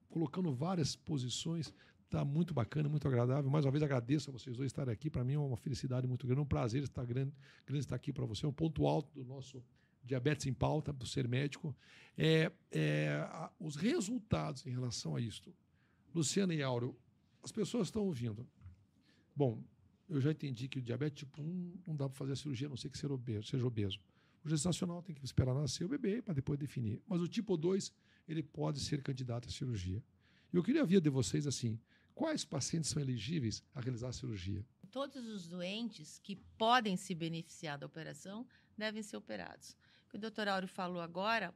[SPEAKER 1] colocando várias posições. Está muito bacana, muito agradável. Mais uma vez agradeço a vocês dois estarem aqui. Para mim é uma felicidade muito grande, um prazer estar grande, grande estar aqui para você. É um ponto alto do nosso diabetes em pauta, do ser médico. É, é, os resultados em relação a isto. Luciana e Áureo, as pessoas estão ouvindo. Bom, eu já entendi que o diabetes tipo 1 não dá para fazer a cirurgia, a não ser que seja obeso. Seja obeso. O gestacional tem que esperar nascer o bebê para depois definir. Mas o tipo 2 ele pode ser candidato à cirurgia. E eu queria ver de vocês assim, quais pacientes são elegíveis a realizar a cirurgia?
[SPEAKER 3] Todos os doentes que podem se beneficiar da operação devem ser operados. O que o doutor Áureo falou agora,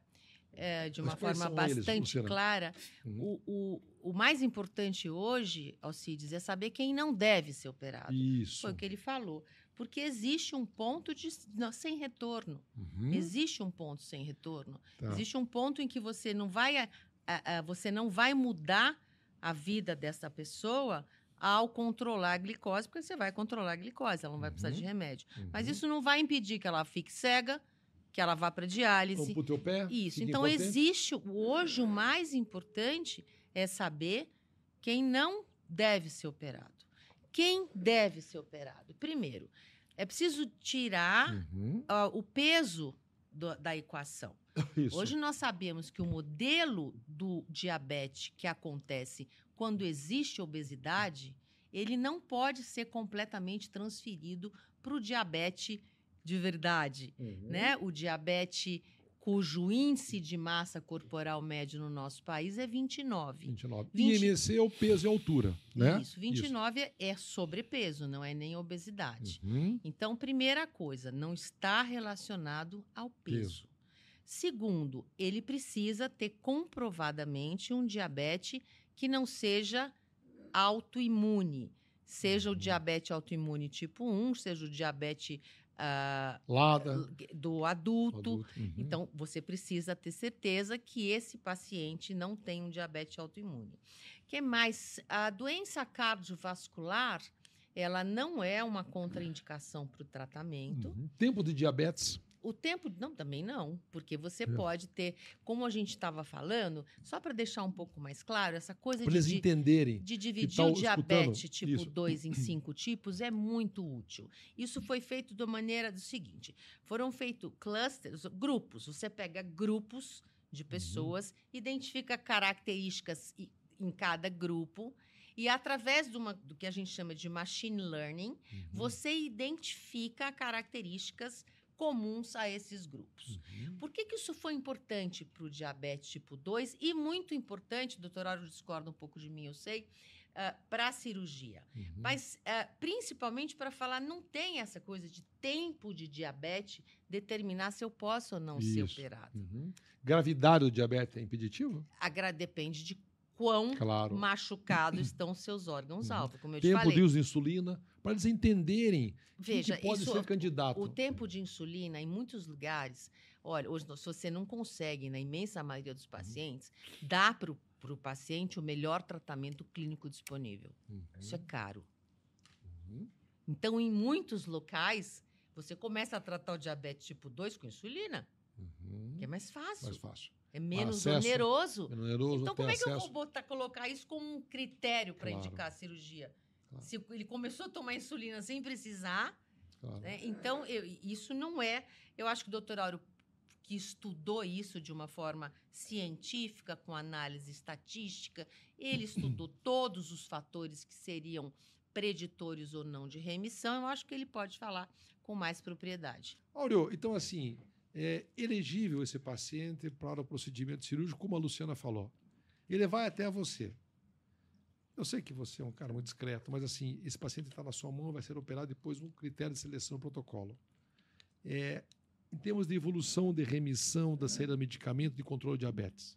[SPEAKER 3] é, de uma forma bastante eles, clara, uhum. o, o, o, mais importante hoje, Alcides, é saber quem não deve ser operado.
[SPEAKER 1] Isso.
[SPEAKER 3] Foi o que ele falou. Porque existe um ponto de, não, sem retorno. Uhum. Existe um ponto sem retorno. Tá. Existe um ponto em que você não vai, a, a, a, você não vai mudar a vida dessa pessoa ao controlar a glicose, porque você vai controlar a glicose, ela não vai precisar de uhum. remédio. Uhum. Mas isso não vai impedir que ela fique cega, que ela vá para diálise.
[SPEAKER 1] Ou teu pé.
[SPEAKER 3] Isso. Então impotente. existe hoje o mais importante é saber quem não deve ser operado. Quem deve ser operado? Primeiro, é preciso tirar
[SPEAKER 1] Uhum.
[SPEAKER 3] uh, o peso do- da equação.
[SPEAKER 1] Isso.
[SPEAKER 3] Hoje nós sabemos que o modelo do diabetes que acontece quando existe obesidade, ele não pode ser completamente transferido para o diabetes de verdade,
[SPEAKER 1] Uhum.
[SPEAKER 3] né? O diabetes cujo índice de massa corporal médio no nosso país é 29.
[SPEAKER 1] 29.
[SPEAKER 3] 20.
[SPEAKER 1] IMC é o peso e altura, né?
[SPEAKER 3] Isso, 29 é sobrepeso, não é nem obesidade.
[SPEAKER 1] Uhum.
[SPEAKER 3] Então, primeira coisa, não está relacionado ao peso.
[SPEAKER 1] Peso.
[SPEAKER 3] Segundo, ele precisa ter comprovadamente um diabetes que não seja autoimune. Seja o
[SPEAKER 1] Uhum.
[SPEAKER 3] diabetes autoimune tipo 1, seja o diabetes ah, do adulto.
[SPEAKER 1] adulto. Uhum.
[SPEAKER 3] Então, você precisa ter certeza que esse paciente não tem um diabetes autoimune. que mais? A doença cardiovascular, ela não é uma contraindicação para o tratamento.
[SPEAKER 1] Uhum. Tempo de diabetes.
[SPEAKER 3] O tempo, não, também não, porque você
[SPEAKER 1] É.
[SPEAKER 3] pode ter, como a gente estava falando, só para deixar um pouco mais claro, essa coisa
[SPEAKER 1] Para
[SPEAKER 3] de,
[SPEAKER 1] eles
[SPEAKER 3] de,
[SPEAKER 1] entenderem.
[SPEAKER 3] de dividir o diabetes
[SPEAKER 1] escutando
[SPEAKER 3] tipo
[SPEAKER 1] isso.
[SPEAKER 3] 2 em cinco tipos é muito útil. Isso foi feito da maneira do seguinte: foram feitos clusters, grupos. Você pega grupos de pessoas, identifica características em cada grupo. E através de uma, do que a gente chama de machine learning,
[SPEAKER 1] Uhum.
[SPEAKER 3] você identifica características comuns a esses grupos.
[SPEAKER 1] Uhum.
[SPEAKER 3] Por que, que isso foi importante para o diabetes tipo 2 e muito importante, doutor Áureo discorda um pouco de mim, eu sei, para a cirurgia?
[SPEAKER 1] Uhum.
[SPEAKER 3] Mas ah, principalmente para falar, não tem essa coisa de tempo de diabetes determinar se eu posso ou não ser
[SPEAKER 1] Isso.
[SPEAKER 3] operado.
[SPEAKER 1] Uhum. Gravidade do diabetes é impeditivo?
[SPEAKER 3] Agra depende de quão
[SPEAKER 1] Claro.
[SPEAKER 3] machucados estão seus órgãos-alvo, como eu te
[SPEAKER 1] Tempo
[SPEAKER 3] falei.
[SPEAKER 1] de uso de insulina, para eles entenderem
[SPEAKER 3] Veja,
[SPEAKER 1] que pode
[SPEAKER 3] isso,
[SPEAKER 1] ser candidato.
[SPEAKER 3] O tempo de insulina, em muitos lugares, olha, hoje, se você não consegue, na imensa maioria
[SPEAKER 1] Uhum.
[SPEAKER 3] dos pacientes, dá para o paciente o melhor tratamento clínico disponível.
[SPEAKER 1] Uhum.
[SPEAKER 3] Isso é caro.
[SPEAKER 1] Uhum.
[SPEAKER 3] Então, em muitos locais, você começa a tratar o diabetes tipo 2 com insulina,
[SPEAKER 1] Uhum.
[SPEAKER 3] que é mais fácil,
[SPEAKER 1] Mais fácil.
[SPEAKER 3] é menos
[SPEAKER 1] acesso.
[SPEAKER 3] oneroso.
[SPEAKER 1] Oneroso,
[SPEAKER 3] Então, como é que eu
[SPEAKER 1] acesso.
[SPEAKER 3] vou botar, colocar isso como um critério para
[SPEAKER 1] Claro.
[SPEAKER 3] indicar a cirurgia?
[SPEAKER 1] Claro.
[SPEAKER 3] Se ele começou a tomar insulina sem precisar,
[SPEAKER 1] Claro.
[SPEAKER 3] né? Então, eu- isso não é. Eu acho que o doutor Auro, que estudou isso de uma forma científica, com análise estatística, ele estudou todos os fatores que seriam preditores ou não de remissão, eu acho que ele pode falar com mais propriedade.
[SPEAKER 1] Áureo, então assim, é elegível esse paciente para o procedimento cirúrgico, como a Luciana falou. Ele vai até você. Eu sei que você é um cara muito discreto, mas assim, esse paciente está na sua mão, vai ser operado depois um critério de seleção protocolo. É, em termos de evolução de remissão da saída do medicamento de controle de diabetes.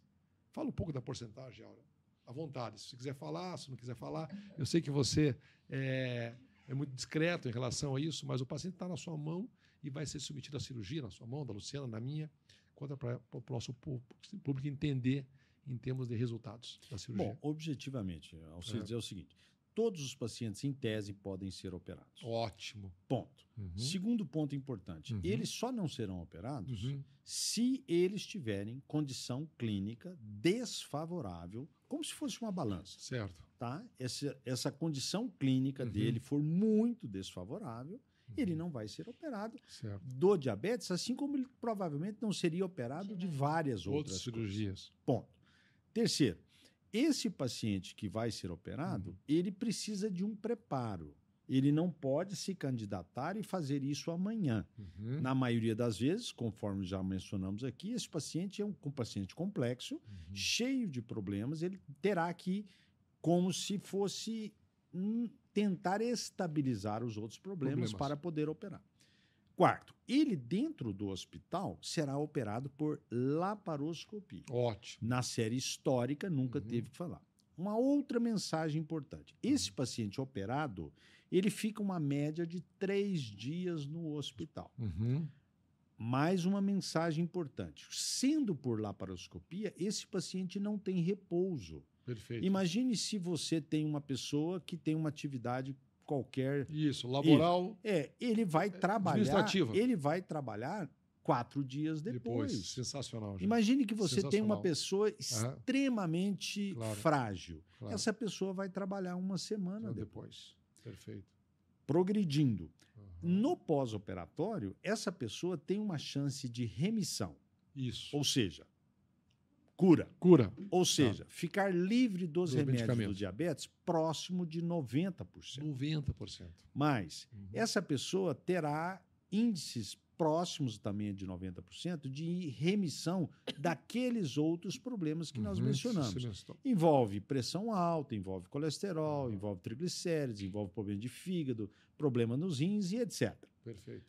[SPEAKER 1] Fala um pouco da porcentagem, Áureo. À vontade. Se quiser falar, se não quiser falar. Eu sei que você é, é muito discreto em relação a isso, mas o paciente está na sua mão e vai ser submetido à cirurgia na sua mão, da Luciana, na minha, conta para o nosso público entender em termos de resultados da cirurgia.
[SPEAKER 2] Bom, objetivamente, Alcides,
[SPEAKER 1] É.
[SPEAKER 2] é. o seguinte: todos os pacientes, em tese, podem ser operados.
[SPEAKER 1] Ótimo.
[SPEAKER 2] Ponto.
[SPEAKER 1] Uhum.
[SPEAKER 2] Segundo ponto importante:
[SPEAKER 1] Uhum.
[SPEAKER 2] eles só não serão operados
[SPEAKER 1] Uhum.
[SPEAKER 2] se eles tiverem condição clínica desfavorável, como se fosse uma balança.
[SPEAKER 1] Certo.
[SPEAKER 2] Tá? Essa, essa condição clínica
[SPEAKER 1] Uhum.
[SPEAKER 2] dele for muito desfavorável, ele não vai ser operado
[SPEAKER 1] Certo.
[SPEAKER 2] do diabetes, assim como ele provavelmente não seria operado de várias
[SPEAKER 1] Outras
[SPEAKER 2] outras coisas.
[SPEAKER 1] cirurgias.
[SPEAKER 2] Ponto. Terceiro, esse paciente que vai ser operado,
[SPEAKER 1] Uhum.
[SPEAKER 2] ele precisa de um preparo. Ele não pode se candidatar e fazer isso amanhã.
[SPEAKER 1] Uhum.
[SPEAKER 2] Na maioria das vezes, conforme já mencionamos aqui, esse paciente é um, um paciente complexo,
[SPEAKER 1] Uhum.
[SPEAKER 2] cheio de problemas. Ele terá que, como se fosse hum, tentar estabilizar os outros problemas,
[SPEAKER 1] Problemas.
[SPEAKER 2] para poder operar. Quarto, ele dentro do hospital será operado por laparoscopia.
[SPEAKER 1] Ótimo.
[SPEAKER 2] Na série histórica, nunca
[SPEAKER 1] Uhum.
[SPEAKER 2] teve que falar. Uma outra mensagem importante: esse paciente operado, ele fica uma média de três dias no hospital.
[SPEAKER 1] Uhum.
[SPEAKER 2] Mais uma mensagem importante: sendo por laparoscopia, esse paciente não tem repouso.
[SPEAKER 1] Perfeito.
[SPEAKER 2] Imagine se você tem uma pessoa que tem uma atividade qualquer.
[SPEAKER 1] Isso, laboral
[SPEAKER 2] É, ele vai trabalhar.
[SPEAKER 1] administrativa.
[SPEAKER 2] Ele vai trabalhar quatro dias
[SPEAKER 1] depois.
[SPEAKER 2] depois.
[SPEAKER 1] Sensacional. gente.
[SPEAKER 2] Imagine que você tem uma pessoa extremamente
[SPEAKER 1] Claro.
[SPEAKER 2] frágil.
[SPEAKER 1] Claro.
[SPEAKER 2] Essa pessoa vai trabalhar uma semana depois.
[SPEAKER 1] depois. Perfeito.
[SPEAKER 2] progredindo.
[SPEAKER 1] Uhum.
[SPEAKER 2] No pós-operatório, essa pessoa tem uma chance de remissão,
[SPEAKER 1] Isso.
[SPEAKER 2] ou seja, cura.
[SPEAKER 1] Cura.
[SPEAKER 2] Ou seja, ficar livre dos
[SPEAKER 1] Dos
[SPEAKER 2] remédios do diabetes próximo de 90%.
[SPEAKER 1] 90%.
[SPEAKER 2] Mas
[SPEAKER 1] Uhum.
[SPEAKER 2] essa pessoa terá índices próximos também de 90% de remissão daqueles outros problemas que nós
[SPEAKER 1] Uhum,
[SPEAKER 2] mencionamos.
[SPEAKER 1] você mencionou.
[SPEAKER 2] Envolve pressão alta, envolve colesterol, envolve triglicérides, envolve problema de fígado, problema nos rins e etc.
[SPEAKER 1] Perfeito.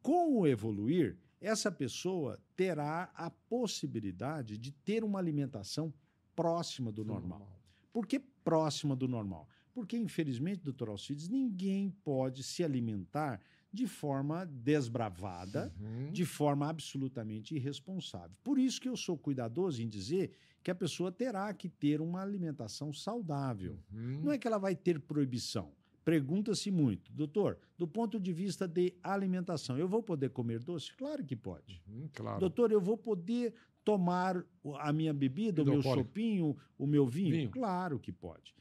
[SPEAKER 2] Com o evoluir, essa pessoa terá a possibilidade de ter uma alimentação próxima do normal. Por que próxima do normal? Porque, infelizmente, doutor Alcides, ninguém pode se alimentar de forma desbravada,
[SPEAKER 1] Uhum.
[SPEAKER 2] de forma absolutamente irresponsável. Por isso que eu sou cuidadoso em dizer que a pessoa terá que ter uma alimentação saudável.
[SPEAKER 1] Uhum.
[SPEAKER 2] Não é que ela vai ter proibição. Pergunta-se muito, doutor, do ponto de vista de alimentação, eu vou poder comer doce? Claro que pode.
[SPEAKER 1] Uhum, claro.
[SPEAKER 2] Doutor, eu vou poder tomar a minha bebida, o meu chopinho, o meu vinho?
[SPEAKER 1] Vinho.
[SPEAKER 2] Claro que pode.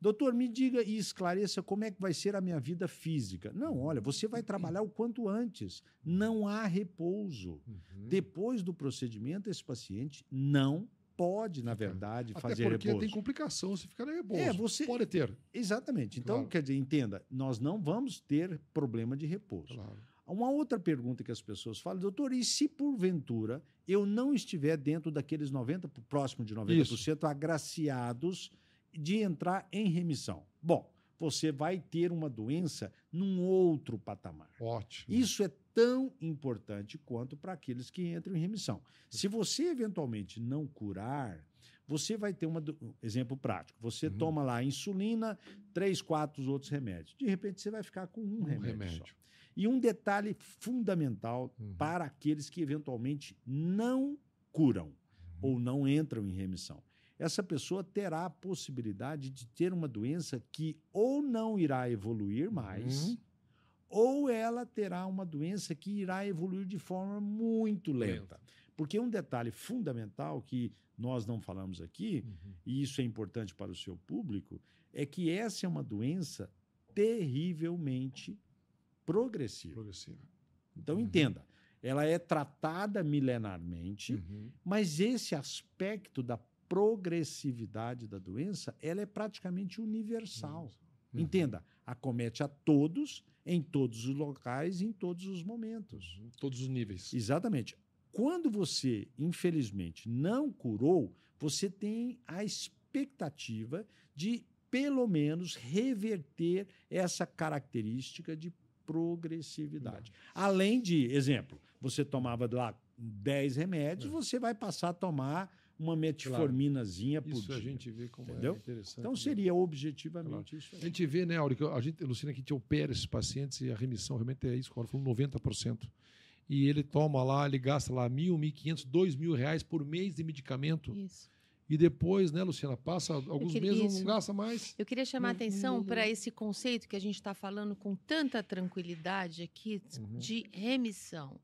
[SPEAKER 2] Doutor, me diga e esclareça como é que vai ser a minha vida física. Não, olha, você vai trabalhar o quanto antes. Não há repouso.
[SPEAKER 1] Uhum.
[SPEAKER 2] Depois do procedimento, esse paciente não pode, na verdade,
[SPEAKER 1] Até
[SPEAKER 2] fazer
[SPEAKER 1] porque
[SPEAKER 2] repouso.
[SPEAKER 1] tem complicação se ficar nervoso.
[SPEAKER 2] É, você-
[SPEAKER 1] Pode ter.
[SPEAKER 2] Exatamente. Então,
[SPEAKER 1] Claro.
[SPEAKER 2] quer dizer, entenda, nós não vamos ter problema de repouso.
[SPEAKER 1] Claro.
[SPEAKER 2] Uma outra pergunta que as pessoas falam, doutor, e se porventura eu não estiver dentro daqueles 90, próximo de 90% agraciados de entrar em remissão? Bom, você vai ter uma doença num outro patamar.
[SPEAKER 1] Ótimo.
[SPEAKER 2] Isso é tão importante quanto para aqueles que entram em remissão. Se você eventualmente não curar, você vai ter uma. Exemplo prático: você
[SPEAKER 1] Uhum.
[SPEAKER 2] toma lá insulina, três, quatro outros remédios. De repente você vai ficar com um,
[SPEAKER 1] Um
[SPEAKER 2] remédio.
[SPEAKER 1] remédio.
[SPEAKER 2] E um detalhe fundamental
[SPEAKER 1] Uhum.
[SPEAKER 2] para aqueles que eventualmente não curam
[SPEAKER 1] Uhum.
[SPEAKER 2] ou não entram em remissão. Essa pessoa terá a possibilidade de ter uma doença que ou não irá evoluir mais,
[SPEAKER 1] Uhum.
[SPEAKER 2] ou ela terá uma doença que irá evoluir de forma muito lenta. Porque um detalhe fundamental que nós não falamos aqui,
[SPEAKER 1] Uhum.
[SPEAKER 2] e isso é importante para o seu público, é que essa é uma doença terrivelmente progressiva.
[SPEAKER 1] Progressiva.
[SPEAKER 2] Então,
[SPEAKER 1] Uhum.
[SPEAKER 2] entenda, ela é tratada milenarmente,
[SPEAKER 1] Uhum.
[SPEAKER 2] mas esse aspecto da progressividade da doença, ela é praticamente universal.
[SPEAKER 1] Uhum.
[SPEAKER 2] Entenda, acomete a todos, em todos os locais, em todos os momentos.
[SPEAKER 1] Uhum. Todos os níveis.
[SPEAKER 2] Exatamente. Quando você, infelizmente, não curou, você tem a expectativa de, pelo menos, reverter essa característica de progressividade. Além de, exemplo, você tomava lá 10 remédios,
[SPEAKER 1] É.
[SPEAKER 2] você vai passar a tomar uma metforminazinha por
[SPEAKER 1] Isso
[SPEAKER 2] dia.
[SPEAKER 1] a gente vê como
[SPEAKER 2] Entendeu?
[SPEAKER 1] é interessante.
[SPEAKER 2] Então
[SPEAKER 1] né?
[SPEAKER 2] seria objetivamente isso
[SPEAKER 1] A
[SPEAKER 2] aí.
[SPEAKER 1] gente vê, né, Áureo, a gente, Lucina, que a gente opera esses pacientes e a remissão realmente é isso, como falou, 90%. E ele toma lá, ele gasta lá mil, mil e quinhentos, dois mil reais por mês de medicamento.
[SPEAKER 3] Isso.
[SPEAKER 1] E depois, né, Luciana, passa alguns
[SPEAKER 3] queria-
[SPEAKER 1] meses,
[SPEAKER 3] isso.
[SPEAKER 1] não gasta mais.
[SPEAKER 3] Eu queria chamar a atenção para esse conceito que a gente está falando com tanta tranquilidade aqui
[SPEAKER 1] Uhum.
[SPEAKER 3] de remissão.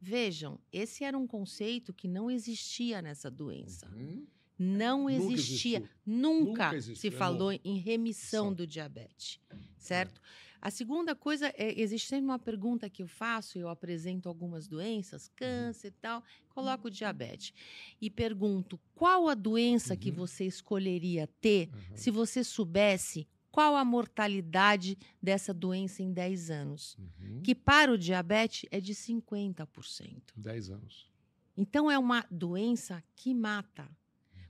[SPEAKER 3] Vejam, esse era um conceito que não existia nessa doença.
[SPEAKER 1] Uhum.
[SPEAKER 3] Não existia. Nunca,
[SPEAKER 1] Nunca existiu,
[SPEAKER 3] se
[SPEAKER 1] é
[SPEAKER 3] falou
[SPEAKER 1] novo.
[SPEAKER 3] em remissão
[SPEAKER 1] São.
[SPEAKER 3] do diabetes, certo? A segunda coisa, é, existe sempre uma pergunta que eu faço, eu apresento algumas doenças, câncer e tal, coloco o diabetes. E pergunto, qual a doença que
[SPEAKER 1] Uhum.
[SPEAKER 3] você escolheria ter
[SPEAKER 1] Uhum.
[SPEAKER 3] se você soubesse qual a mortalidade dessa doença em 10 anos?
[SPEAKER 1] Uhum.
[SPEAKER 3] Que para o diabetes é de 50%.
[SPEAKER 1] 10 anos.
[SPEAKER 3] Então é uma doença que mata.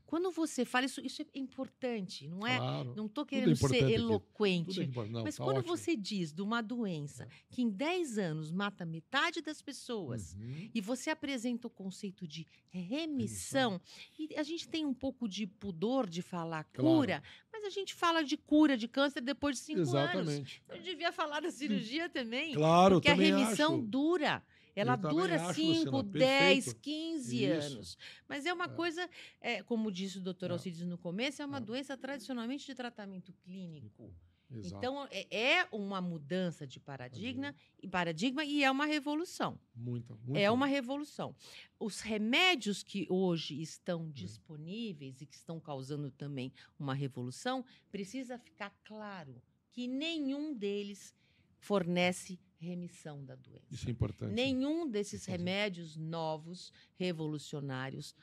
[SPEAKER 3] Quando você fala isso, isso é importante, não é?
[SPEAKER 1] Claro.
[SPEAKER 3] Não estou
[SPEAKER 1] é
[SPEAKER 3] querendo
[SPEAKER 1] importante
[SPEAKER 3] ser eloquente.
[SPEAKER 1] É. Não,
[SPEAKER 3] mas
[SPEAKER 1] tá
[SPEAKER 3] quando
[SPEAKER 1] ótimo.
[SPEAKER 3] você diz de uma doença que em 10 anos mata metade das pessoas
[SPEAKER 1] Uhum.
[SPEAKER 3] e você apresenta o conceito de remissão, e a gente tem um pouco de pudor de falar
[SPEAKER 1] Claro.
[SPEAKER 3] cura, mas a gente fala de cura de câncer depois de 5 anos. Eu devia falar da cirurgia também.
[SPEAKER 1] Claro,
[SPEAKER 3] Porque a remissão
[SPEAKER 1] acho.
[SPEAKER 3] dura. Ela
[SPEAKER 1] Eu
[SPEAKER 3] dura
[SPEAKER 1] acho,
[SPEAKER 3] 5,
[SPEAKER 1] Luciana,
[SPEAKER 3] 10,
[SPEAKER 1] perfeito.
[SPEAKER 3] 15
[SPEAKER 1] Isso.
[SPEAKER 3] anos. Mas é uma
[SPEAKER 1] É.
[SPEAKER 3] coisa, é, como disse o doutor
[SPEAKER 1] É.
[SPEAKER 3] Alcides no começo, é uma
[SPEAKER 1] É.
[SPEAKER 3] doença tradicionalmente de tratamento clínico.
[SPEAKER 1] Exato.
[SPEAKER 3] Então, é, é uma mudança de paradigma, e paradigma e é uma revolução.
[SPEAKER 1] Muita, muito.
[SPEAKER 3] É uma revolução. Os remédios que hoje estão
[SPEAKER 1] Hum.
[SPEAKER 3] disponíveis e que estão causando também uma revolução, precisa ficar claro que nenhum deles fornece remissão da doença.
[SPEAKER 1] Isso é importante.
[SPEAKER 3] Nenhum desses
[SPEAKER 1] Importante.
[SPEAKER 3] remédios novos, revolucionários,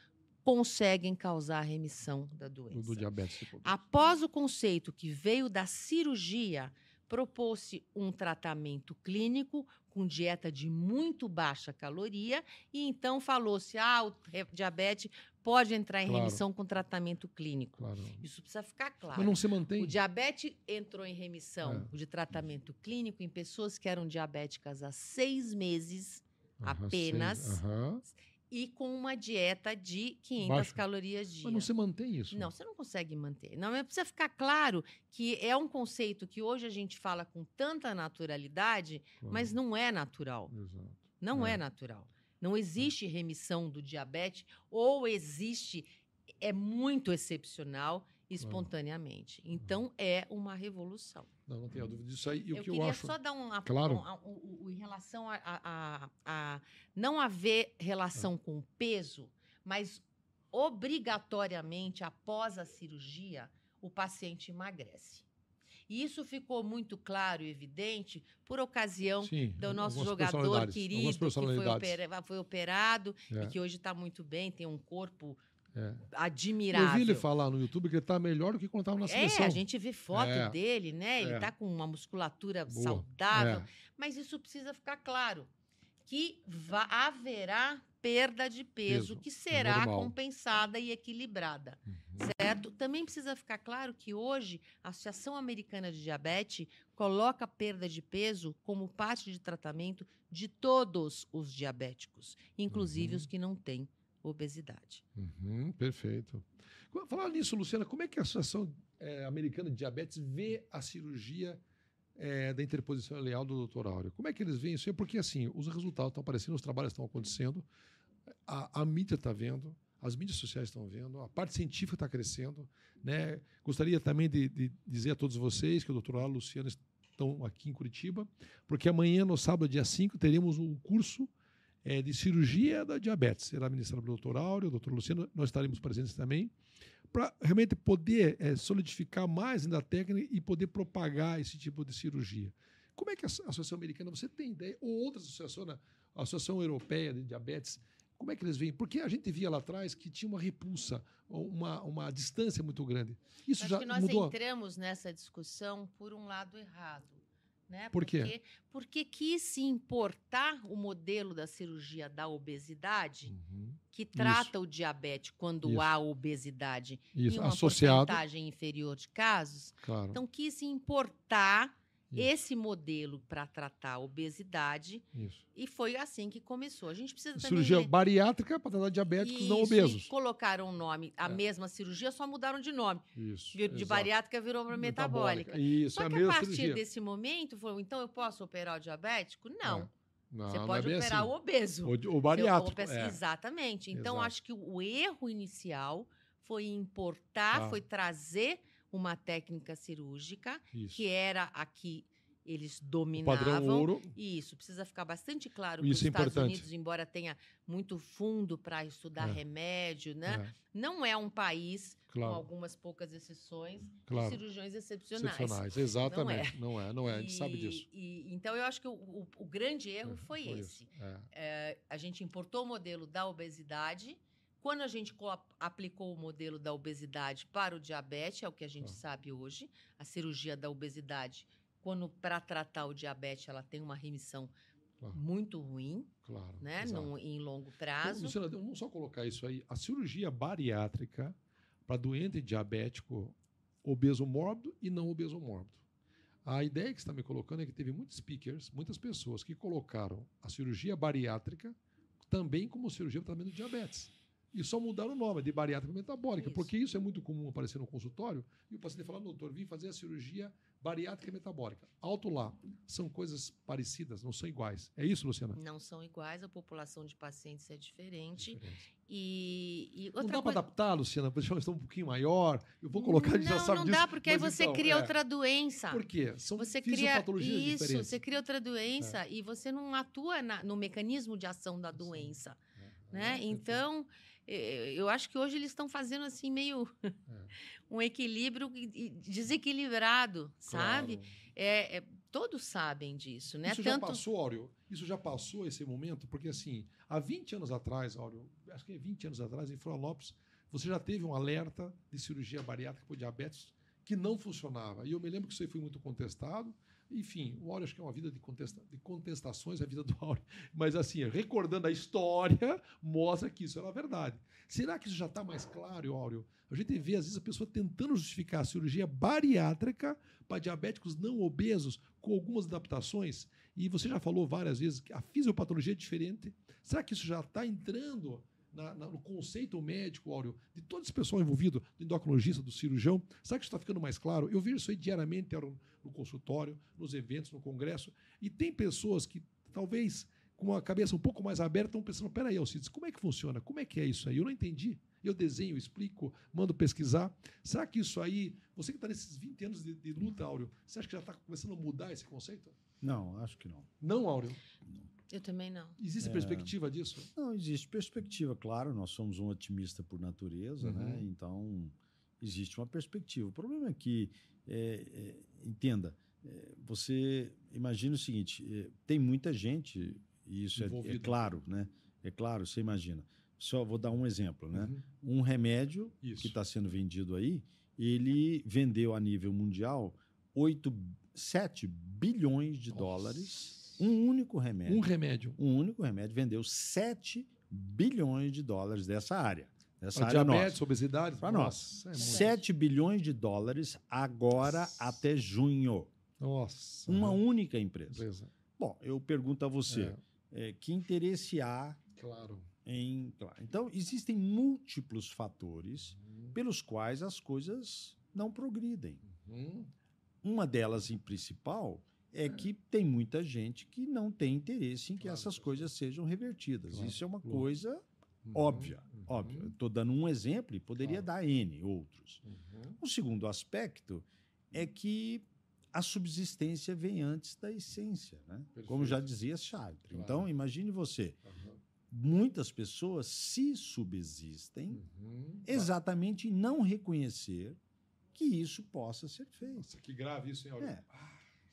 [SPEAKER 3] conseguem causar remissão da
[SPEAKER 1] do,
[SPEAKER 3] doença.
[SPEAKER 1] do diabetes tipo 2.
[SPEAKER 3] Após o conceito que veio da cirurgia, propôs-se um tratamento clínico com dieta de muito baixa caloria e então falou-se: ah, o diabetes pode entrar em
[SPEAKER 1] Claro.
[SPEAKER 3] remissão com tratamento clínico.
[SPEAKER 1] Claro.
[SPEAKER 3] Isso precisa ficar claro.
[SPEAKER 1] Mas não se mantém.
[SPEAKER 3] O diabetes entrou em remissão
[SPEAKER 1] É.
[SPEAKER 3] de tratamento clínico em pessoas que eram diabéticas há seis meses apenas. e com uma dieta de 500
[SPEAKER 1] Baixo.
[SPEAKER 3] calorias dia.
[SPEAKER 1] Mas não se mantém isso.
[SPEAKER 3] Não, você não consegue manter. Não, mas precisa ficar claro que é um conceito que hoje a gente fala com tanta naturalidade,
[SPEAKER 1] Claro.
[SPEAKER 3] mas não é natural.
[SPEAKER 1] Exato.
[SPEAKER 3] Não é,
[SPEAKER 1] É.
[SPEAKER 3] natural. Não existe remissão do diabetes ou existe é muito excepcional espontaneamente. Então é uma revolução.
[SPEAKER 1] Não, não tenho dúvida disso aí. E o
[SPEAKER 3] eu
[SPEAKER 1] que
[SPEAKER 3] queria
[SPEAKER 1] eu acho.
[SPEAKER 3] só dar um,
[SPEAKER 1] Claro.
[SPEAKER 3] um- o- o- em relação a, a- a- a não haver relação com o peso, mas obrigatoriamente após a cirurgia o paciente emagrece. E isso ficou muito claro e evidente por ocasião
[SPEAKER 1] Sim,
[SPEAKER 3] do nosso jogador querido que foi, opera- foi operado
[SPEAKER 1] É,
[SPEAKER 3] e que hoje está muito bem, tem um corpo
[SPEAKER 1] é.
[SPEAKER 3] admirável.
[SPEAKER 1] Eu vi ele falar no YouTube que ele está melhor do que quando estava na seleção.
[SPEAKER 3] É, a gente vê foto
[SPEAKER 1] É.
[SPEAKER 3] dele, né? Ele
[SPEAKER 1] É.
[SPEAKER 3] está com uma musculatura
[SPEAKER 1] Boa.
[SPEAKER 3] saudável.
[SPEAKER 1] É.
[SPEAKER 3] Mas isso precisa ficar claro. Que haverá perda de peso,
[SPEAKER 1] Peso,
[SPEAKER 3] que
[SPEAKER 1] é
[SPEAKER 3] será
[SPEAKER 1] normal.
[SPEAKER 3] compensada e equilibrada.
[SPEAKER 1] Uhum.
[SPEAKER 3] Certo? Também precisa ficar claro que hoje a Associação Americana de Diabetes coloca a perda de peso como parte de tratamento de todos os diabéticos, inclusive
[SPEAKER 1] Uhum.
[SPEAKER 3] os que não têm obesidade.
[SPEAKER 1] Uhum, perfeito. Falar nisso, Luciana, como é que a Associação eh, Americana de Diabetes vê a cirurgia eh, da interposição ileal do Dr. Áureo? Como é que eles veem isso? aí? Porque, assim, os resultados estão aparecendo, os trabalhos estão acontecendo, a, a mídia está vendo, as mídias sociais estão vendo, a parte científica está crescendo. Né? Gostaria também de, de dizer a todos vocês que o Dr. Áureo e Luciano estão aqui em Curitiba, porque amanhã, no sábado, dia 5, teremos um curso é, de cirurgia da diabetes. Será ministrado pelo doutor Áureo, doutor Luciano, nós estaremos presentes também, para realmente poder é, solidificar mais ainda a técnica e poder propagar esse tipo de cirurgia. Como é que a Associação Americana, você tem ideia, ou outras associações, né? a Associação Europeia de Diabetes, como é que eles veem? Porque a gente via lá atrás que tinha uma repulsa, uma, uma distância muito grande. Isso
[SPEAKER 3] Acho
[SPEAKER 1] já
[SPEAKER 3] que nós
[SPEAKER 1] mudou?
[SPEAKER 3] entramos nessa discussão por um lado errado. Né?
[SPEAKER 1] Por quê?
[SPEAKER 3] Porque, porque quis se importar o modelo da cirurgia da obesidade,
[SPEAKER 1] Uhum.
[SPEAKER 3] que trata o diabetes quando
[SPEAKER 1] Isso.
[SPEAKER 3] há obesidade
[SPEAKER 1] Isso,
[SPEAKER 3] em uma
[SPEAKER 1] associado,
[SPEAKER 3] porcentagem inferior de casos.
[SPEAKER 1] claro.
[SPEAKER 3] Então, quis se importar
[SPEAKER 1] Isso.
[SPEAKER 3] esse modelo para tratar a obesidade
[SPEAKER 1] Isso.
[SPEAKER 3] e foi assim que começou. A gente precisa também
[SPEAKER 1] Cirurgia bariátrica para tratar diabéticos não
[SPEAKER 3] Isso,
[SPEAKER 1] obesos.
[SPEAKER 3] e colocaram o nome, a
[SPEAKER 1] É.
[SPEAKER 3] mesma cirurgia, só mudaram de nome.
[SPEAKER 1] Isso.
[SPEAKER 3] De
[SPEAKER 1] exato.
[SPEAKER 3] bariátrica virou para metabólica.
[SPEAKER 1] Isso,
[SPEAKER 3] Só
[SPEAKER 1] é
[SPEAKER 3] que a partir
[SPEAKER 1] cirurgia.
[SPEAKER 3] desse momento, falou, então eu posso operar o diabético? Não.
[SPEAKER 1] É. Não,
[SPEAKER 3] Você
[SPEAKER 1] não
[SPEAKER 3] pode
[SPEAKER 1] é
[SPEAKER 3] operar
[SPEAKER 1] assim.
[SPEAKER 3] o obeso.
[SPEAKER 1] O, o bariátrico. É.
[SPEAKER 3] Exatamente. Então,
[SPEAKER 1] Exato.
[SPEAKER 3] acho que o erro inicial foi importar,
[SPEAKER 1] Ah.
[SPEAKER 3] foi trazer uma técnica cirúrgica,
[SPEAKER 1] Isso.
[SPEAKER 3] que era a que eles
[SPEAKER 1] o
[SPEAKER 3] dominavam.
[SPEAKER 1] padrão ouro.
[SPEAKER 3] E isso precisa ficar bastante claro que
[SPEAKER 1] Isso
[SPEAKER 3] os
[SPEAKER 1] é
[SPEAKER 3] Estados
[SPEAKER 1] importante.
[SPEAKER 3] Unidos, embora tenha muito fundo para estudar
[SPEAKER 1] É.
[SPEAKER 3] remédio, né?
[SPEAKER 1] É,
[SPEAKER 3] não é um país, com
[SPEAKER 1] claro,
[SPEAKER 3] algumas poucas exceções,
[SPEAKER 1] claro.
[SPEAKER 3] de cirurgiões excepcionais.
[SPEAKER 1] Excepcionais. Exatamente. Não é, não é. A gente sabe disso.
[SPEAKER 3] e- então, eu acho que o, o- o grande erro foi,
[SPEAKER 1] Foi
[SPEAKER 3] esse.
[SPEAKER 1] É.
[SPEAKER 3] É, a gente importou o modelo da obesidade. Quando a gente co- aplicou o modelo da obesidade para o diabetes, é o que a gente
[SPEAKER 1] Tá.
[SPEAKER 3] sabe hoje, a cirurgia da obesidade, quando para tratar o diabetes ela tem uma remissão
[SPEAKER 1] Claro.
[SPEAKER 3] muito ruim,
[SPEAKER 1] Claro.
[SPEAKER 3] né, num- em longo
[SPEAKER 1] Então,
[SPEAKER 3] prazo.
[SPEAKER 1] Luciana, vamos só colocar isso aí. A cirurgia bariátrica para doente diabético obeso mórbido e não obeso mórbido. A ideia que você está me colocando é que teve muitos speakers, muitas pessoas que colocaram a cirurgia bariátrica também como cirurgia para tratamento de diabetes. E só mudaram o nome de bariátrica metabólica,
[SPEAKER 3] Isso.
[SPEAKER 1] porque isso é muito comum aparecer no consultório e o paciente fala, doutor, vim fazer a cirurgia bariátrica metabólica. Alto lá. São coisas parecidas, não são iguais. É isso, Luciana?
[SPEAKER 3] Não são iguais, a população de pacientes é diferente.
[SPEAKER 1] Diferente.
[SPEAKER 3] E, e
[SPEAKER 1] Não dá para adaptar, Luciana, para deixar um pouquinho maior. Eu vou colocar, gente já
[SPEAKER 3] não,
[SPEAKER 1] sabe
[SPEAKER 3] não
[SPEAKER 1] disso.
[SPEAKER 3] dá, porque aí você
[SPEAKER 1] então,
[SPEAKER 3] cria
[SPEAKER 1] é.
[SPEAKER 3] outra doença.
[SPEAKER 1] Por quê? São
[SPEAKER 3] Você cria isso,
[SPEAKER 1] diferentes.
[SPEAKER 3] você cria outra doença e você não atua na- no mecanismo de ação da doença.
[SPEAKER 1] É,
[SPEAKER 3] né?
[SPEAKER 1] Ah,
[SPEAKER 3] então, eu acho que hoje eles estão fazendo assim meio um equilíbrio desequilibrado, sabe?
[SPEAKER 1] Claro.
[SPEAKER 3] É, é- todos sabem disso, né?
[SPEAKER 1] Isso já passou, Áureo? Isso já passou esse momento? Porque, assim, há 20 anos atrás, Áureo, acho que é 20 anos atrás, em Florianópolis, você já teve um alerta de cirurgia bariátrica por diabetes que não funcionava. E eu me lembro que isso aí foi muito contestado. Enfim, o Áureo acho que é uma vida de, contesta de contestações, a vida do Áureo. Mas, assim, recordando a história, mostra que isso era verdade. Será que isso já está mais claro, Áureo? A gente vê, às vezes, a pessoa tentando justificar a cirurgia bariátrica para diabéticos não obesos com algumas adaptações. E você já falou várias vezes que a fisiopatologia é diferente. Será que isso já está entrando na- na- no conceito médico, Áureo, de todo esse pessoal envolvido, do endocrinologista, do cirurgião? Será que isso está ficando mais claro? Eu vejo isso aí diariamente Áureo, no consultório, nos eventos, no congresso. E tem pessoas que talvez com a cabeça um pouco mais aberta estão pensando: peraí, Alcides, como é que funciona? Como é que é isso aí? Eu não entendi. Eu desenho, explico, mando pesquisar. Será que isso aí, você que está nesses 20 anos de, de luta, Áureo, você acha que já está começando a mudar esse conceito?
[SPEAKER 2] Não, acho que não.
[SPEAKER 1] Não, Áureo.
[SPEAKER 3] Eu também não.
[SPEAKER 1] Existe
[SPEAKER 2] É.
[SPEAKER 1] perspectiva disso?
[SPEAKER 2] Não, existe perspectiva, claro, nós somos um otimista por natureza,
[SPEAKER 1] Uhum.
[SPEAKER 2] né? Então, existe uma perspectiva. O problema é que, é, é, entenda, é, você imagina o seguinte, é, tem muita gente, e isso é, é claro, né? É claro, você imagina. Só vou dar um exemplo, né?
[SPEAKER 1] Uhum.
[SPEAKER 2] Um remédio
[SPEAKER 1] Isso.
[SPEAKER 2] que está sendo vendido aí, ele vendeu a nível mundial 8, 7 bilhões de
[SPEAKER 1] Nossa.
[SPEAKER 2] dólares. Um único remédio
[SPEAKER 1] Um remédio.
[SPEAKER 2] um único remédio vendeu 7 bilhões de dólares dessa área. Dessa
[SPEAKER 1] Para
[SPEAKER 2] área
[SPEAKER 1] diabetes,
[SPEAKER 2] nossa.
[SPEAKER 1] obesidade?
[SPEAKER 2] Pra
[SPEAKER 1] Nossa, é muito.
[SPEAKER 2] 7 bilhões de dólares agora
[SPEAKER 1] Nossa.
[SPEAKER 2] até junho.
[SPEAKER 1] Nossa.
[SPEAKER 2] Uma única empresa.
[SPEAKER 1] empresa.
[SPEAKER 2] Bom, eu pergunto a você,
[SPEAKER 1] É,
[SPEAKER 2] eh, que interesse há
[SPEAKER 1] claro.
[SPEAKER 2] em... claro, Então, existem múltiplos fatores
[SPEAKER 1] Uhum.
[SPEAKER 2] pelos quais as coisas não progridem.
[SPEAKER 1] Uhum.
[SPEAKER 2] Uma delas, em principal, é que tem muita gente que não tem interesse em que
[SPEAKER 1] Claro,
[SPEAKER 2] essas coisas sejam revertidas.
[SPEAKER 1] Claro,
[SPEAKER 2] Isso é uma
[SPEAKER 1] lógico.
[SPEAKER 2] coisa
[SPEAKER 1] Uhum.
[SPEAKER 2] Óbvia,
[SPEAKER 1] Uhum.
[SPEAKER 2] óbvio. Estou dando um exemplo e poderia
[SPEAKER 1] Claro.
[SPEAKER 2] dar N outros.
[SPEAKER 1] Uhum.
[SPEAKER 2] O segundo aspecto é que a subsistência vem antes da essência, né? Como já dizia.
[SPEAKER 1] Claro.
[SPEAKER 2] Então, imagine você,
[SPEAKER 1] Uhum.
[SPEAKER 2] muitas pessoas se subsistem
[SPEAKER 1] Uhum.
[SPEAKER 2] exatamente em não reconhecer que isso possa ser feito.
[SPEAKER 1] Nossa, que grave isso, hein, Áureo?
[SPEAKER 2] É.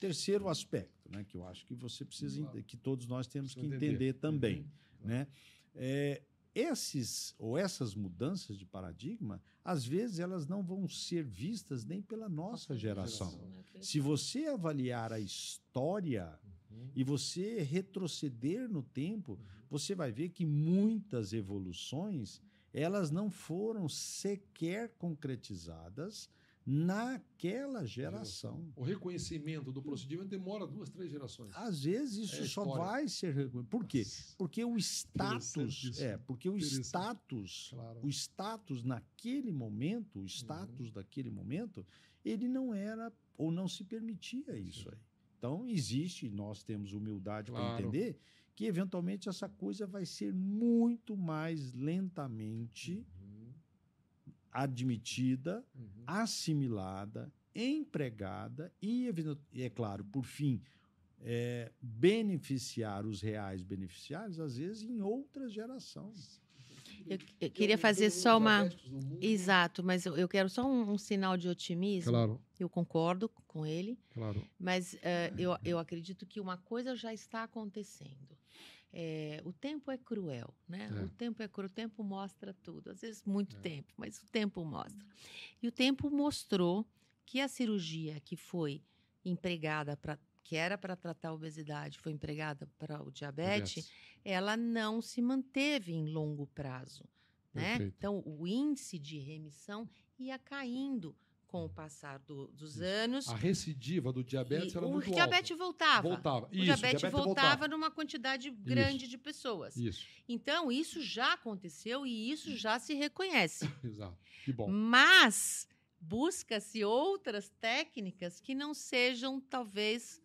[SPEAKER 2] Terceiro aspecto, né, que eu acho que você precisa, que todos nós temos que entender, também
[SPEAKER 1] Uhum.
[SPEAKER 2] né? É, esses ou essas mudanças de paradigma, às vezes elas não vão ser vistas nem pela nossa geração.
[SPEAKER 1] geração.
[SPEAKER 2] Se você avaliar a história
[SPEAKER 1] Uhum.
[SPEAKER 2] e você retroceder no tempo, você vai ver que muitas evoluções elas não foram sequer concretizadas naquela geração.
[SPEAKER 1] O reconhecimento do procedimento demora duas, três gerações.
[SPEAKER 2] Às vezes isso
[SPEAKER 1] É
[SPEAKER 2] só vai ser reconhecido. Por quê? Porque o status, é, porque o status,
[SPEAKER 1] Claro.
[SPEAKER 2] o status naquele momento, o status
[SPEAKER 1] Uhum.
[SPEAKER 2] daquele momento, ele não era ou não se permitia isso aí. Então existe, nós temos humildade para
[SPEAKER 1] Claro.
[SPEAKER 2] entender que eventualmente essa coisa vai ser muito mais lentamente
[SPEAKER 1] Uhum.
[SPEAKER 2] Admitida,
[SPEAKER 1] Uhum.
[SPEAKER 2] assimilada, empregada e, é claro, por fim, é, beneficiar os reais beneficiários, às vezes, em outra geração.
[SPEAKER 3] Eu, eu
[SPEAKER 1] Que
[SPEAKER 3] queria fazer só uma. Exato, mas eu, eu quero só um, um sinal de otimismo.
[SPEAKER 1] Claro,
[SPEAKER 3] Eu concordo com ele,
[SPEAKER 1] claro.
[SPEAKER 3] mas eh, eu, eu acredito que uma coisa já está acontecendo. É, o tempo é cruel, né?
[SPEAKER 1] É.
[SPEAKER 3] O tempo é cruel, o tempo mostra tudo. Às vezes muito
[SPEAKER 1] É.
[SPEAKER 3] tempo, mas o tempo mostra. E o tempo mostrou que a cirurgia que foi empregada para que era para tratar a obesidade, foi empregada para o diabetes, ela não se manteve em longo prazo. Né?
[SPEAKER 1] Perfeito.
[SPEAKER 3] Então, o índice de remissão ia caindo com o passar do- dos
[SPEAKER 1] Isso.
[SPEAKER 3] anos.
[SPEAKER 1] A recidiva do diabetes
[SPEAKER 3] e
[SPEAKER 1] era
[SPEAKER 3] o
[SPEAKER 1] muito
[SPEAKER 3] diabetes voltava.
[SPEAKER 1] Voltava.
[SPEAKER 3] O
[SPEAKER 1] Isso,
[SPEAKER 3] diabetes,
[SPEAKER 1] diabetes
[SPEAKER 3] voltava, numa quantidade grande de pessoas.
[SPEAKER 1] Isso,
[SPEAKER 3] Então, isso já aconteceu e isso já se reconhece.
[SPEAKER 1] exato. Que bom.
[SPEAKER 3] Mas busca-se outras técnicas que não sejam, talvez,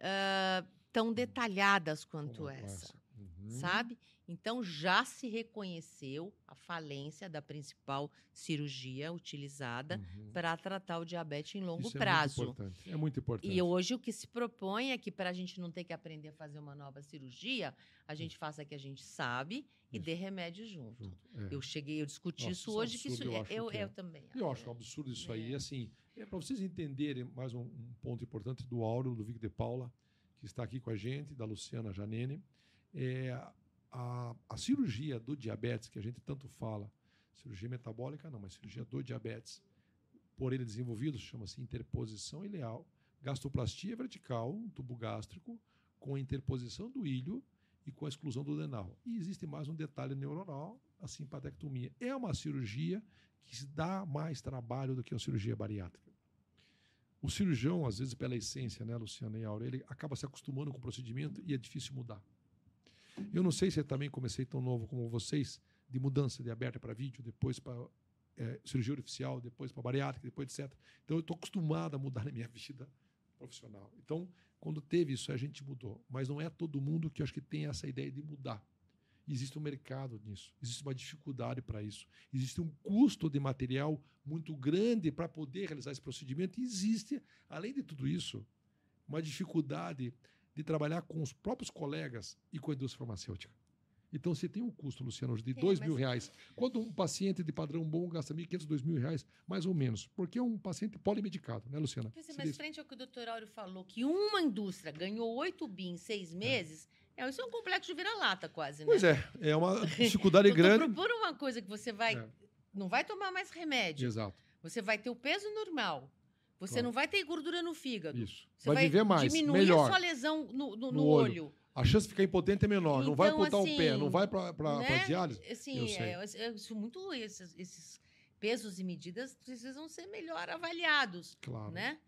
[SPEAKER 3] ah, tão detalhadas quanto
[SPEAKER 1] Como
[SPEAKER 3] essa.
[SPEAKER 1] Uhum.
[SPEAKER 3] sabe? Então já se reconheceu a falência da principal cirurgia utilizada
[SPEAKER 1] Uhum.
[SPEAKER 3] para tratar o diabetes em longo
[SPEAKER 1] Isso
[SPEAKER 3] prazo.
[SPEAKER 1] É muito importante. É muito importante.
[SPEAKER 3] E hoje o que se propõe é que para a gente não ter que aprender a fazer uma nova cirurgia, a gente faça a que a gente sabe e
[SPEAKER 1] Isso.
[SPEAKER 3] dê remédio junto.
[SPEAKER 1] Junto, é.
[SPEAKER 3] Eu cheguei, eu discuti
[SPEAKER 1] Nossa,
[SPEAKER 3] isso
[SPEAKER 1] é
[SPEAKER 3] hoje, que isso
[SPEAKER 1] absurdo, eu
[SPEAKER 3] é-
[SPEAKER 1] acho
[SPEAKER 3] eu,
[SPEAKER 1] que é.
[SPEAKER 3] eu também.
[SPEAKER 1] Eu acho um absurdo isso aí.
[SPEAKER 3] É.
[SPEAKER 1] Assim, é para vocês entenderem mais um, um ponto importante do Áureo, do Vic de Paula, que está aqui com a gente, da Luciana Janene. É, a, a cirurgia do diabetes, que a gente tanto fala, cirurgia metabólica não, mas cirurgia do diabetes, por ele desenvolvido, chama-se interposição ileal, gastroplastia vertical, um tubo gástrico, com a interposição do ilho e com a exclusão do adenal. E existe mais um detalhe neuronal, a simpatectomia. É uma cirurgia que dá mais trabalho do que a cirurgia bariátrica. O cirurgião, às vezes, pela essência, né, Luciana e Aura, ele acaba se acostumando com o procedimento e é difícil mudar. Eu não sei se eu também comecei tão novo como vocês, de mudança de aberta para vídeo, depois para é, cirurgia artificial, depois para bariátrica, depois etc. Então eu estou acostumado a mudar na minha vida profissional. Então, quando teve isso, a gente mudou. Mas não é todo mundo que acho que tem essa ideia de mudar. Existe um mercado nisso, existe uma dificuldade para isso, existe um custo de material muito grande para poder realizar esse procedimento e existe, além de tudo isso, uma dificuldade de trabalhar com os próprios colegas e com a indústria farmacêutica. Então, você tem um custo, Luciano, de
[SPEAKER 3] É,
[SPEAKER 1] dois mil
[SPEAKER 3] mas-
[SPEAKER 1] reais. Quando um paciente de padrão bom gasta 1.500, dois mil reais, mais ou menos, porque é um paciente polimedicado, né, Luciana?
[SPEAKER 3] É, mas
[SPEAKER 1] diz-
[SPEAKER 3] frente ao que o doutor Áureo falou, que uma indústria ganhou 8 bi em seis meses, é. isso é um complexo de vira-lata quase, né?
[SPEAKER 1] Pois é, é uma dificuldade grande.
[SPEAKER 3] Propor uma coisa que você vai.
[SPEAKER 1] É.
[SPEAKER 3] Não vai tomar mais remédio.
[SPEAKER 1] Exato,
[SPEAKER 3] Você vai ter o peso normal. Você
[SPEAKER 1] Claro.
[SPEAKER 3] não vai ter gordura no fígado.
[SPEAKER 1] isso.
[SPEAKER 3] Você
[SPEAKER 1] Vai, viver mais,
[SPEAKER 3] diminuir
[SPEAKER 1] melhor.
[SPEAKER 3] a sua lesão no, no-
[SPEAKER 1] No
[SPEAKER 3] no
[SPEAKER 1] olho.
[SPEAKER 3] olho.
[SPEAKER 1] A chance de ficar impotente é menor. não vai
[SPEAKER 3] Então,
[SPEAKER 1] botar o pé,
[SPEAKER 3] assim,
[SPEAKER 1] não vai para
[SPEAKER 3] né?
[SPEAKER 1] diálise.
[SPEAKER 3] Assim,
[SPEAKER 1] Eu sei.
[SPEAKER 3] é, é, isso muito esses, esses pesos e medidas precisam ser melhor avaliados,
[SPEAKER 1] Claro.
[SPEAKER 3] né?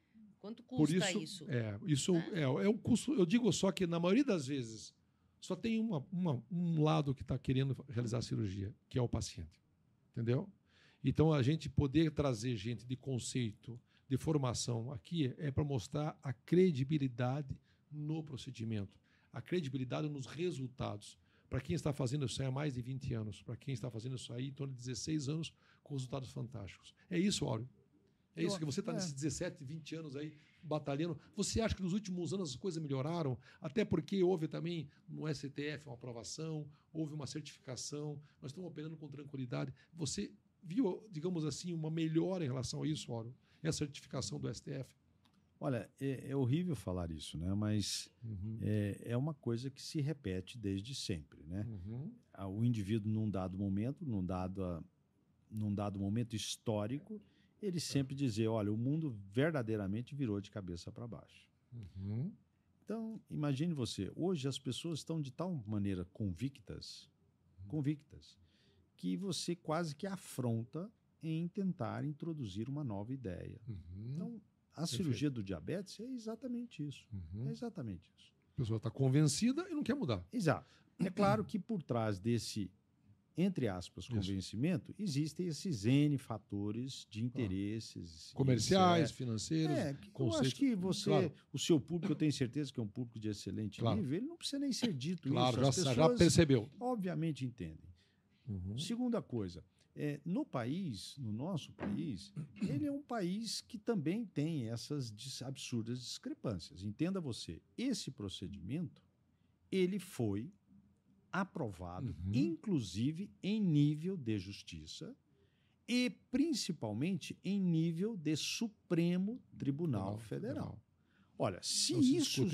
[SPEAKER 3] Quanto custa
[SPEAKER 1] isso,
[SPEAKER 3] isso?
[SPEAKER 1] É, isso
[SPEAKER 3] né?
[SPEAKER 1] é, é um custo. Eu digo só que, na maioria das vezes, só tem uma, uma- um lado que está querendo realizar a cirurgia, que é o paciente. Entendeu? Então, a gente poder trazer gente de conceito, de formação aqui, é para mostrar a credibilidade no procedimento, a credibilidade nos resultados. Para quem está fazendo isso há mais de 20 anos, para quem está fazendo isso aí em torno de 16 anos, com resultados fantásticos. É isso, Áureo. É isso que você está
[SPEAKER 2] é.
[SPEAKER 1] nesses 17, 20 anos aí batalhando. Você acha que nos últimos anos as coisas melhoraram? Até porque houve também no STF uma aprovação, houve uma certificação, nós estamos operando com tranquilidade. Você viu, digamos assim, uma melhora em relação a isso, Áureo? Essa certificação do STF?
[SPEAKER 2] Olha, é, é horrível falar isso, né? Mas é, é uma coisa que se repete desde sempre, né?
[SPEAKER 1] Uhum.
[SPEAKER 2] Ah, O indivíduo, num dado momento, num dado, ah, num dado momento histórico, ele sempre dizer, olha, o mundo verdadeiramente virou de cabeça para baixo.
[SPEAKER 1] Uhum.
[SPEAKER 2] Então, imagine você, hoje as pessoas estão de tal maneira convictas, convictas, que você quase que afronta em tentar introduzir uma nova ideia.
[SPEAKER 1] Uhum.
[SPEAKER 2] Então, a cirurgia do diabetes é exatamente isso.
[SPEAKER 1] Uhum.
[SPEAKER 2] É exatamente isso.
[SPEAKER 1] A pessoa está convencida e não quer mudar.
[SPEAKER 2] Exato. É claro que por trás desse, entre aspas,
[SPEAKER 1] Isso.
[SPEAKER 2] convencimento, existem esses N fatores de interesses.
[SPEAKER 1] Comerciais,
[SPEAKER 2] etc.
[SPEAKER 1] financeiros.
[SPEAKER 2] É, que eu acho que você,
[SPEAKER 1] Claro.
[SPEAKER 2] o seu público, eu tenho certeza que é um público de excelente
[SPEAKER 1] Claro.
[SPEAKER 2] nível, ele não precisa nem ser dito
[SPEAKER 1] Claro,
[SPEAKER 2] isso.
[SPEAKER 1] já,
[SPEAKER 2] As
[SPEAKER 1] já
[SPEAKER 2] pessoas,
[SPEAKER 1] percebeu.
[SPEAKER 2] obviamente, entendem.
[SPEAKER 1] Uhum.
[SPEAKER 2] Segunda coisa, é, no país, no nosso país, ele é um país que também tem essas absurdas discrepâncias. Entenda você, esse procedimento, ele foi aprovado,
[SPEAKER 1] Uhum.
[SPEAKER 2] inclusive em nível de justiça e principalmente em nível de Supremo Tribunal Federal. Olha, se isso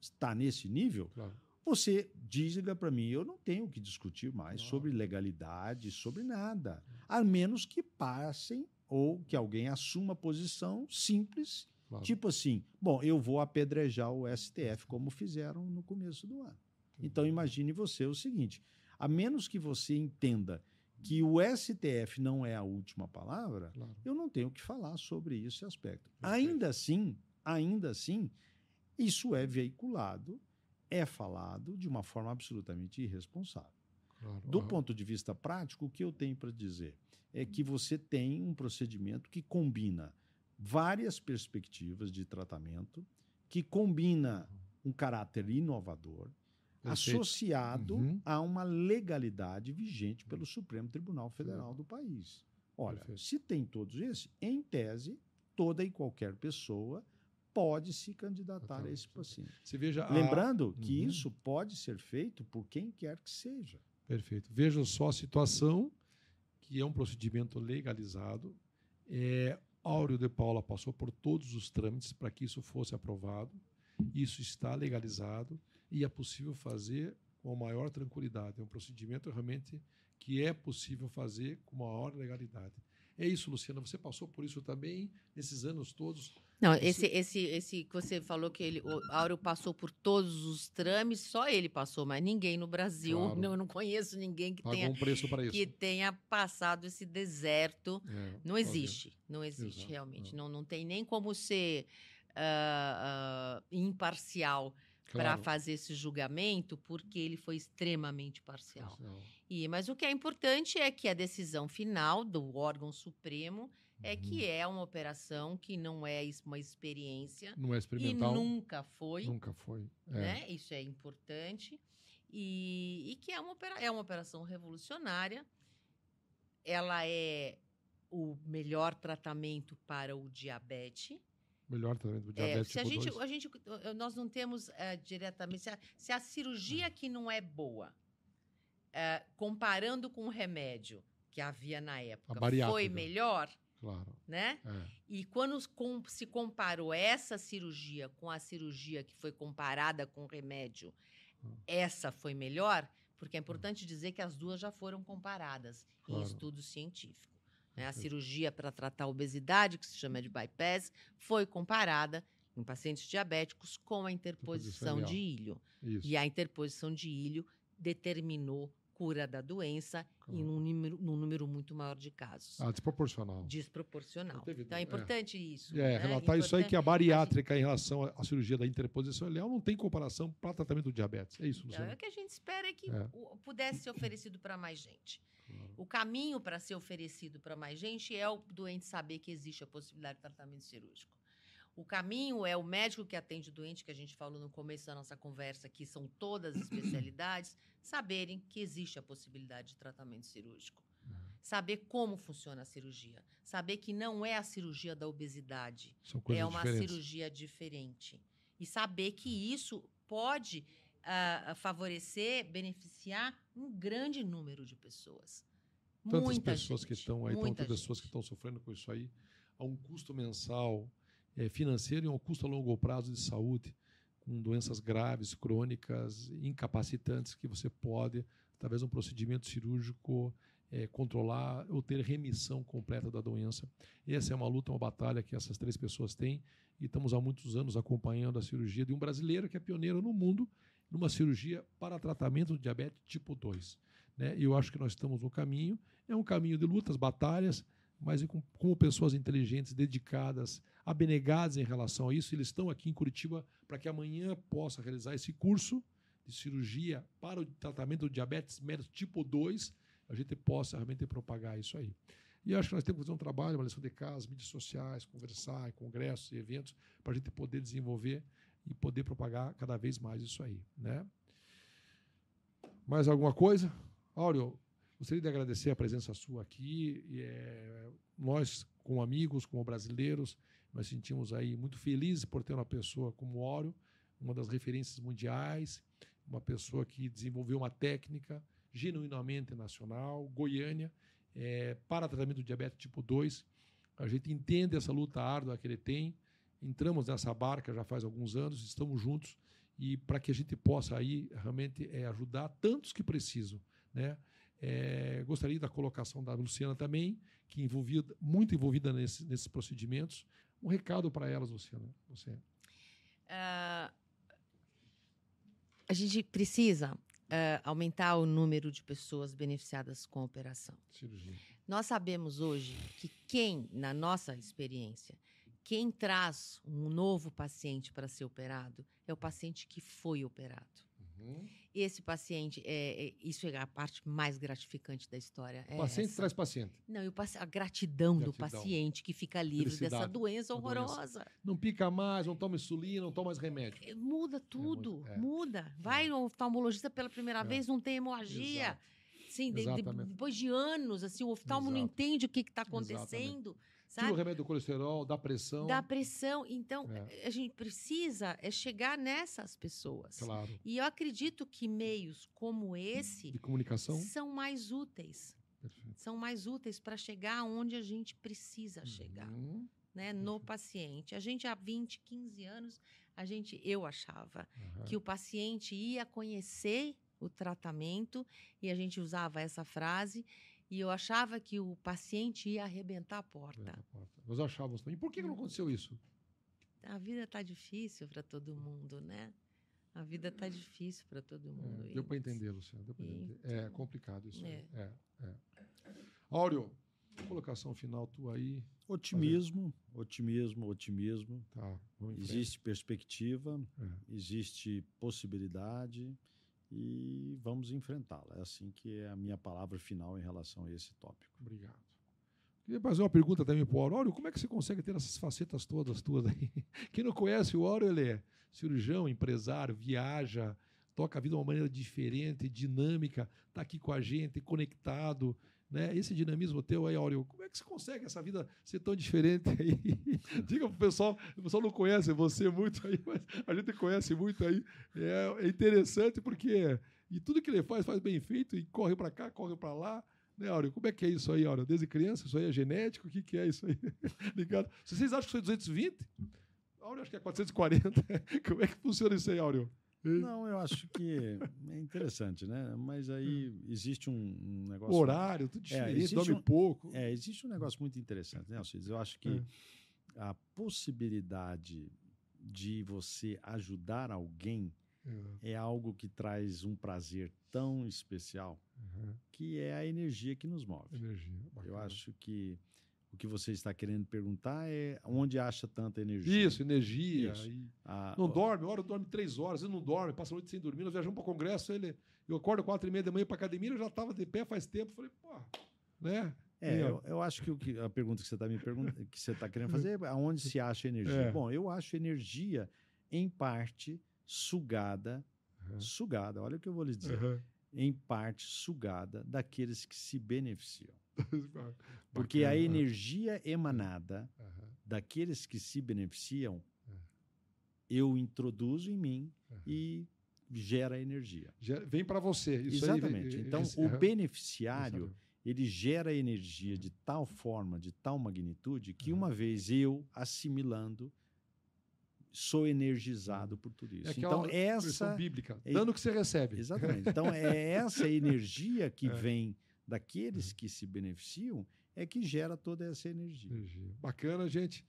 [SPEAKER 2] está nesse nível,
[SPEAKER 1] Claro.
[SPEAKER 2] Você diga para mim, eu não tenho que discutir mais
[SPEAKER 1] Não.
[SPEAKER 2] sobre legalidade, sobre nada, a menos que passem ou que alguém assuma posição simples,
[SPEAKER 1] claro.
[SPEAKER 2] tipo assim, bom, eu vou apedrejar o STF como fizeram no começo do ano. Então imagine você o seguinte, a menos que você entenda que o STF não é a última palavra,
[SPEAKER 1] Claro.
[SPEAKER 2] eu não tenho que falar sobre esse aspecto. Ainda assim, ainda assim, isso é veiculado, é falado de uma forma absolutamente irresponsável.
[SPEAKER 1] claro.
[SPEAKER 2] Do ponto de vista prático, o que eu tenho para dizer é que você tem um procedimento que combina várias perspectivas de tratamento, que combina um caráter inovador.
[SPEAKER 1] Perfeito.
[SPEAKER 2] associado
[SPEAKER 1] Uhum.
[SPEAKER 2] a uma legalidade vigente pelo Supremo Tribunal Federal do país. Olha,
[SPEAKER 1] Perfeito.
[SPEAKER 2] se tem todos esses, em tese, toda e qualquer pessoa pode se candidatar a esse paciente.
[SPEAKER 1] Você veja. a-
[SPEAKER 2] Lembrando que
[SPEAKER 1] Uhum.
[SPEAKER 2] isso pode ser feito por quem quer que seja.
[SPEAKER 1] Perfeito. Veja só a situação, que é um procedimento legalizado. É, Áureo de Paula passou por todos os trâmites para que isso fosse aprovado. Isso está legalizado e é possível fazer com a maior tranquilidade. É um procedimento realmente que é possível fazer com maior legalidade. É isso, Luciana. Você passou por isso também nesses anos todos.
[SPEAKER 3] Não, esse, esse, esse que você falou que ele, o Áureo passou por todos os trâmites, só ele passou, mas ninguém no Brasil,
[SPEAKER 1] Claro.
[SPEAKER 3] não, eu não conheço ninguém que
[SPEAKER 1] Pagou
[SPEAKER 3] tenha,
[SPEAKER 1] um preço isso.
[SPEAKER 3] que tenha passado esse deserto.
[SPEAKER 1] É,
[SPEAKER 3] Não existe, não existe
[SPEAKER 1] Exato,
[SPEAKER 3] realmente.
[SPEAKER 1] é.
[SPEAKER 3] Não, não tem nem como ser ah, ah, imparcial
[SPEAKER 1] vendo?
[SPEAKER 3] para
[SPEAKER 1] Claro.
[SPEAKER 3] fazer esse julgamento, porque ele foi extremamente parcial.
[SPEAKER 1] Parcial.
[SPEAKER 3] E, mas o que é importante é que a decisão final do órgão supremo é que é uma operação que não é uma experiência
[SPEAKER 1] Não é
[SPEAKER 3] e
[SPEAKER 1] experimental.
[SPEAKER 3] nunca foi,
[SPEAKER 1] Nunca foi. É.
[SPEAKER 3] né? Isso é importante. E, e que é uma, é uma operação revolucionária. Ela é o melhor tratamento para o diabetes.
[SPEAKER 1] Melhor tratamento do
[SPEAKER 3] É,
[SPEAKER 1] diabetes
[SPEAKER 3] se a
[SPEAKER 1] tipo
[SPEAKER 3] gente,
[SPEAKER 1] 2.
[SPEAKER 3] a gente, nós não temos eh, diretamente. Se a, se a cirurgia que não é boa, eh, comparando com o remédio que havia na época, foi melhor,
[SPEAKER 1] Claro.
[SPEAKER 3] né?
[SPEAKER 1] É.
[SPEAKER 3] E quando se comparou essa cirurgia com a cirurgia que foi comparada com o remédio,
[SPEAKER 1] Hum.
[SPEAKER 3] essa foi melhor, porque é importante dizer que as duas já foram comparadas
[SPEAKER 1] Claro.
[SPEAKER 3] em estudo científico. né? A cirurgia para tratar a obesidade, que se chama de bypass, foi comparada em pacientes diabéticos com a interposição
[SPEAKER 1] ileal.
[SPEAKER 3] de ilho.
[SPEAKER 1] Isso.
[SPEAKER 3] E a interposição de ilho determinou cura da doença em
[SPEAKER 1] Claro.
[SPEAKER 3] um número, num número muito maior de casos
[SPEAKER 1] Ah, desproporcional.
[SPEAKER 3] desproporcional.
[SPEAKER 1] Não teve-
[SPEAKER 3] Então é
[SPEAKER 1] é.
[SPEAKER 3] importante isso.
[SPEAKER 1] É,
[SPEAKER 3] né?
[SPEAKER 1] relatar isso aí que a bariátrica em relação à cirurgia da interposição ileal não tem comparação para tratamento do diabetes. É isso,
[SPEAKER 3] Então,
[SPEAKER 1] Luciano.
[SPEAKER 3] é o que a gente espera é que
[SPEAKER 1] É.
[SPEAKER 3] pudesse ser oferecido para mais gente.
[SPEAKER 1] Claro.
[SPEAKER 3] O caminho para ser oferecido para mais gente é o doente saber que existe a possibilidade de tratamento cirúrgico. O caminho é o médico que atende o doente, que a gente falou no começo da nossa conversa, que são todas as especialidades, saberem que existe a possibilidade de tratamento cirúrgico. Saber como funciona a cirurgia. Saber que não é a cirurgia da obesidade, é uma
[SPEAKER 1] diferentes.
[SPEAKER 3] cirurgia diferente. E saber que isso pode ah, favorecer, beneficiar um grande número de pessoas.
[SPEAKER 1] Tantas
[SPEAKER 3] Muita
[SPEAKER 1] pessoas que
[SPEAKER 3] gente,
[SPEAKER 1] estão aí, tantas pessoas que estão sofrendo com isso aí, a um custo mensal financeiro e um custo a longo prazo de saúde, com doenças graves, crônicas, incapacitantes, que você pode, através de um procedimento cirúrgico, eh, controlar ou ter remissão completa da doença. Essa é uma luta, uma batalha que essas três pessoas têm e estamos há muitos anos acompanhando a cirurgia de um brasileiro que é pioneiro no mundo numa cirurgia para tratamento do diabetes tipo 2. Né? Eu acho que nós estamos no caminho. É um caminho de lutas, batalhas, mas com, como pessoas inteligentes, dedicadas, abnegadas em relação a isso. Eles estão aqui em Curitiba para que amanhã possa realizar esse curso de cirurgia para o tratamento do diabetes mellitus tipo 2, a gente possa realmente propagar isso aí. E acho que nós temos que fazer um trabalho, uma lição de casa, mídias sociais, conversar congressos e eventos, para a gente poder desenvolver e poder propagar cada vez mais isso aí. Né? Mais alguma coisa? Áureo, gostaria de agradecer a presença sua aqui. E, é, nós, como amigos, como brasileiros, nós sentimos aí muito felizes por ter uma pessoa como Áureo, uma das referências mundiais, uma pessoa que desenvolveu uma técnica genuinamente nacional, Goiânia, é, para tratamento do diabetes tipo 2. A gente entende essa luta árdua que ele tem, entramos nessa barca já faz alguns anos, estamos juntos e para que a gente possa aí realmente é, ajudar tantos que precisam, né? É, gostaria da colocação da Luciana também, que envolvida, muito envolvida nesse, nesses procedimentos. Um recado para elas, Luciana. Você.
[SPEAKER 3] Ah, a gente precisa ah, aumentar o número de pessoas beneficiadas com a operação.
[SPEAKER 1] Cirurgia.
[SPEAKER 3] Nós sabemos hoje que quem, na nossa experiência, quem traz um novo paciente para ser operado é o paciente que foi operado. Uhum. Esse paciente, é, é, isso é a parte mais gratificante da história.
[SPEAKER 1] É paciente essa. traz paciente.
[SPEAKER 3] Não, e a gratidão, gratidão, do paciente que fica livre dessa doença horrorosa. Doença.
[SPEAKER 1] Não pica mais, não toma insulina, não toma mais remédio.
[SPEAKER 3] É, muda tudo, é, muda. Vai no oftalmologista pela primeira vez, não tem hemorragia. Exato. Sim, de, de, depois de anos, assim, o oftalmo Exato. não entende o que está acontecendo. Exatamente.
[SPEAKER 1] Sabe? Tira o remédio do colesterol, da pressão.
[SPEAKER 3] Da pressão. Então, é. a gente precisa é chegar nessas pessoas.
[SPEAKER 1] Claro.
[SPEAKER 3] E eu acredito que meios como esse
[SPEAKER 1] de comunicação
[SPEAKER 3] são mais úteis. Perfeito. São mais úteis para chegar onde a gente precisa chegar. Uhum. Né, no paciente. A gente há 20, 15 anos, a gente eu achava uhum. que o paciente ia conhecer o tratamento e a gente usava essa frase e eu achava que o paciente ia arrebentar a porta. a porta.
[SPEAKER 1] Nós achávamos também. Por que, que não aconteceu isso?
[SPEAKER 3] A vida está difícil para todo mundo, né? A vida está difícil para todo mundo.
[SPEAKER 1] É, deu para entender, Luciano. Deu entender. É complicado isso. É. É, é. Áureo, colocação final tua aí.
[SPEAKER 2] Otimismo, fazer. otimismo, otimismo. Tá, existe perspectiva, é. existe possibilidade e vamos enfrentá-la. É assim que é a minha palavra final em relação a esse tópico.
[SPEAKER 1] Obrigado. Queria fazer uma pergunta também para o Aurélio. Como é que você consegue ter essas facetas todas tuas aí? Quem não conhece o Aurélio, ele é cirurgião, empresário, viaja, toca a vida de uma maneira diferente, dinâmica, está aqui com a gente, conectado, né? Esse dinamismo teu aí, Áureo, como é que você consegue essa vida ser tão diferente aí? Diga pro pessoal, o pessoal não conhece você muito aí, mas a gente conhece muito aí. É, é interessante porque e tudo que ele faz, faz bem feito e corre para cá, corre para lá. Né, Áureo? Como é que é isso aí, Áureo? Desde criança, isso aí é genético? O que, que é isso aí? Ligado? Se vocês acham que foi 220, Áureo acho que é 440. Como é que funciona isso aí, Áureo?
[SPEAKER 2] Não, eu acho que é interessante, né? Mas aí hum. existe um, negócio.
[SPEAKER 1] O horário, tudo é, diferente, é, dorme um, pouco.
[SPEAKER 2] É, existe um negócio muito interessante, né, Alcides? Eu acho que é. a possibilidade de você ajudar alguém é. é algo que traz um prazer tão especial uhum. que é a energia que nos move.
[SPEAKER 1] Energia,
[SPEAKER 2] eu acho que o que você está querendo perguntar é onde acha tanta energia.
[SPEAKER 1] Isso, energia. Isso. Ah, não ó, dorme, hora dorme três horas, ele não dorme, passa a noite sem dormir. Nós viajamos para o congresso, ele, eu acordo quatro e meia da manhã para academia, eu já estava de pé faz tempo. Falei, pô, né?
[SPEAKER 2] É, eu, eu, acho que, o que a pergunta que você está me perguntando, que você está querendo fazer é aonde se acha energia. É. Bom, eu acho energia, em parte, sugada, uhum. sugada, olha o que eu vou lhe dizer, uhum. em parte sugada daqueles que se beneficiam. Porque a energia emanada uhum. daqueles que se beneficiam, uhum. eu introduzo em mim uhum. e gera energia.
[SPEAKER 1] Vem para você.
[SPEAKER 2] Isso Exatamente. Vem, então, esse, o beneficiário, ele gera energia de tal forma, de tal magnitude, que uma vez eu, assimilando, sou energizado por tudo isso.
[SPEAKER 1] É então, essa bíblica, é, dando o que você recebe.
[SPEAKER 2] Exatamente. Então, é essa energia que é. vem daqueles que se beneficiam é que gera toda essa energia. energia.
[SPEAKER 1] Bacana, gente.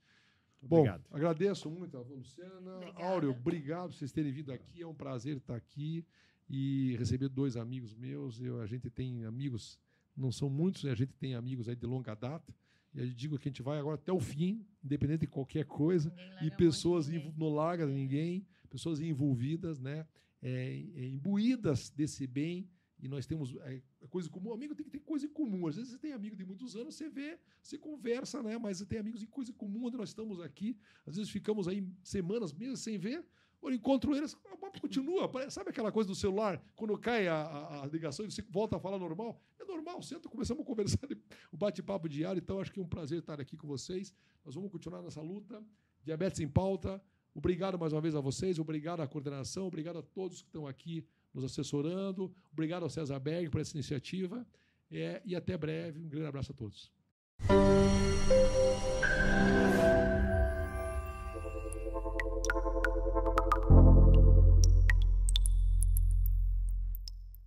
[SPEAKER 1] Bom, obrigado. agradeço muito a Luciana. Obrigada. Áureo, obrigado por vocês terem vindo aqui. É um prazer estar aqui e receber dois amigos meus. Eu, a gente tem amigos, não são muitos, a gente tem amigos aí de longa data. E eu digo que a gente vai agora até o fim, independente de qualquer coisa, e pessoas não larga ninguém, pessoas envolvidas, né, é, é, imbuídas desse bem e nós temos é, coisa comum. Amigo tem que ter coisa em comum. Às vezes você tem amigo de muitos anos, você vê, você conversa, né? Mas você tem amigos em coisa comum onde nós estamos aqui. Às vezes ficamos aí semanas, meses sem ver. Eu encontro eles, o papo continua. Sabe aquela coisa do celular, quando cai a, a, a, ligação e você volta a falar normal? É normal, senta, começamos a conversar, o bate-papo diário. Então, acho que é um prazer estar aqui com vocês. Nós vamos continuar nessa luta. Diabetes em pauta. Obrigado mais uma vez a vocês, obrigado à coordenação, obrigado a todos que estão aqui nos assessorando. Obrigado ao César Berg por essa iniciativa. É, e até breve. Um grande abraço a todos.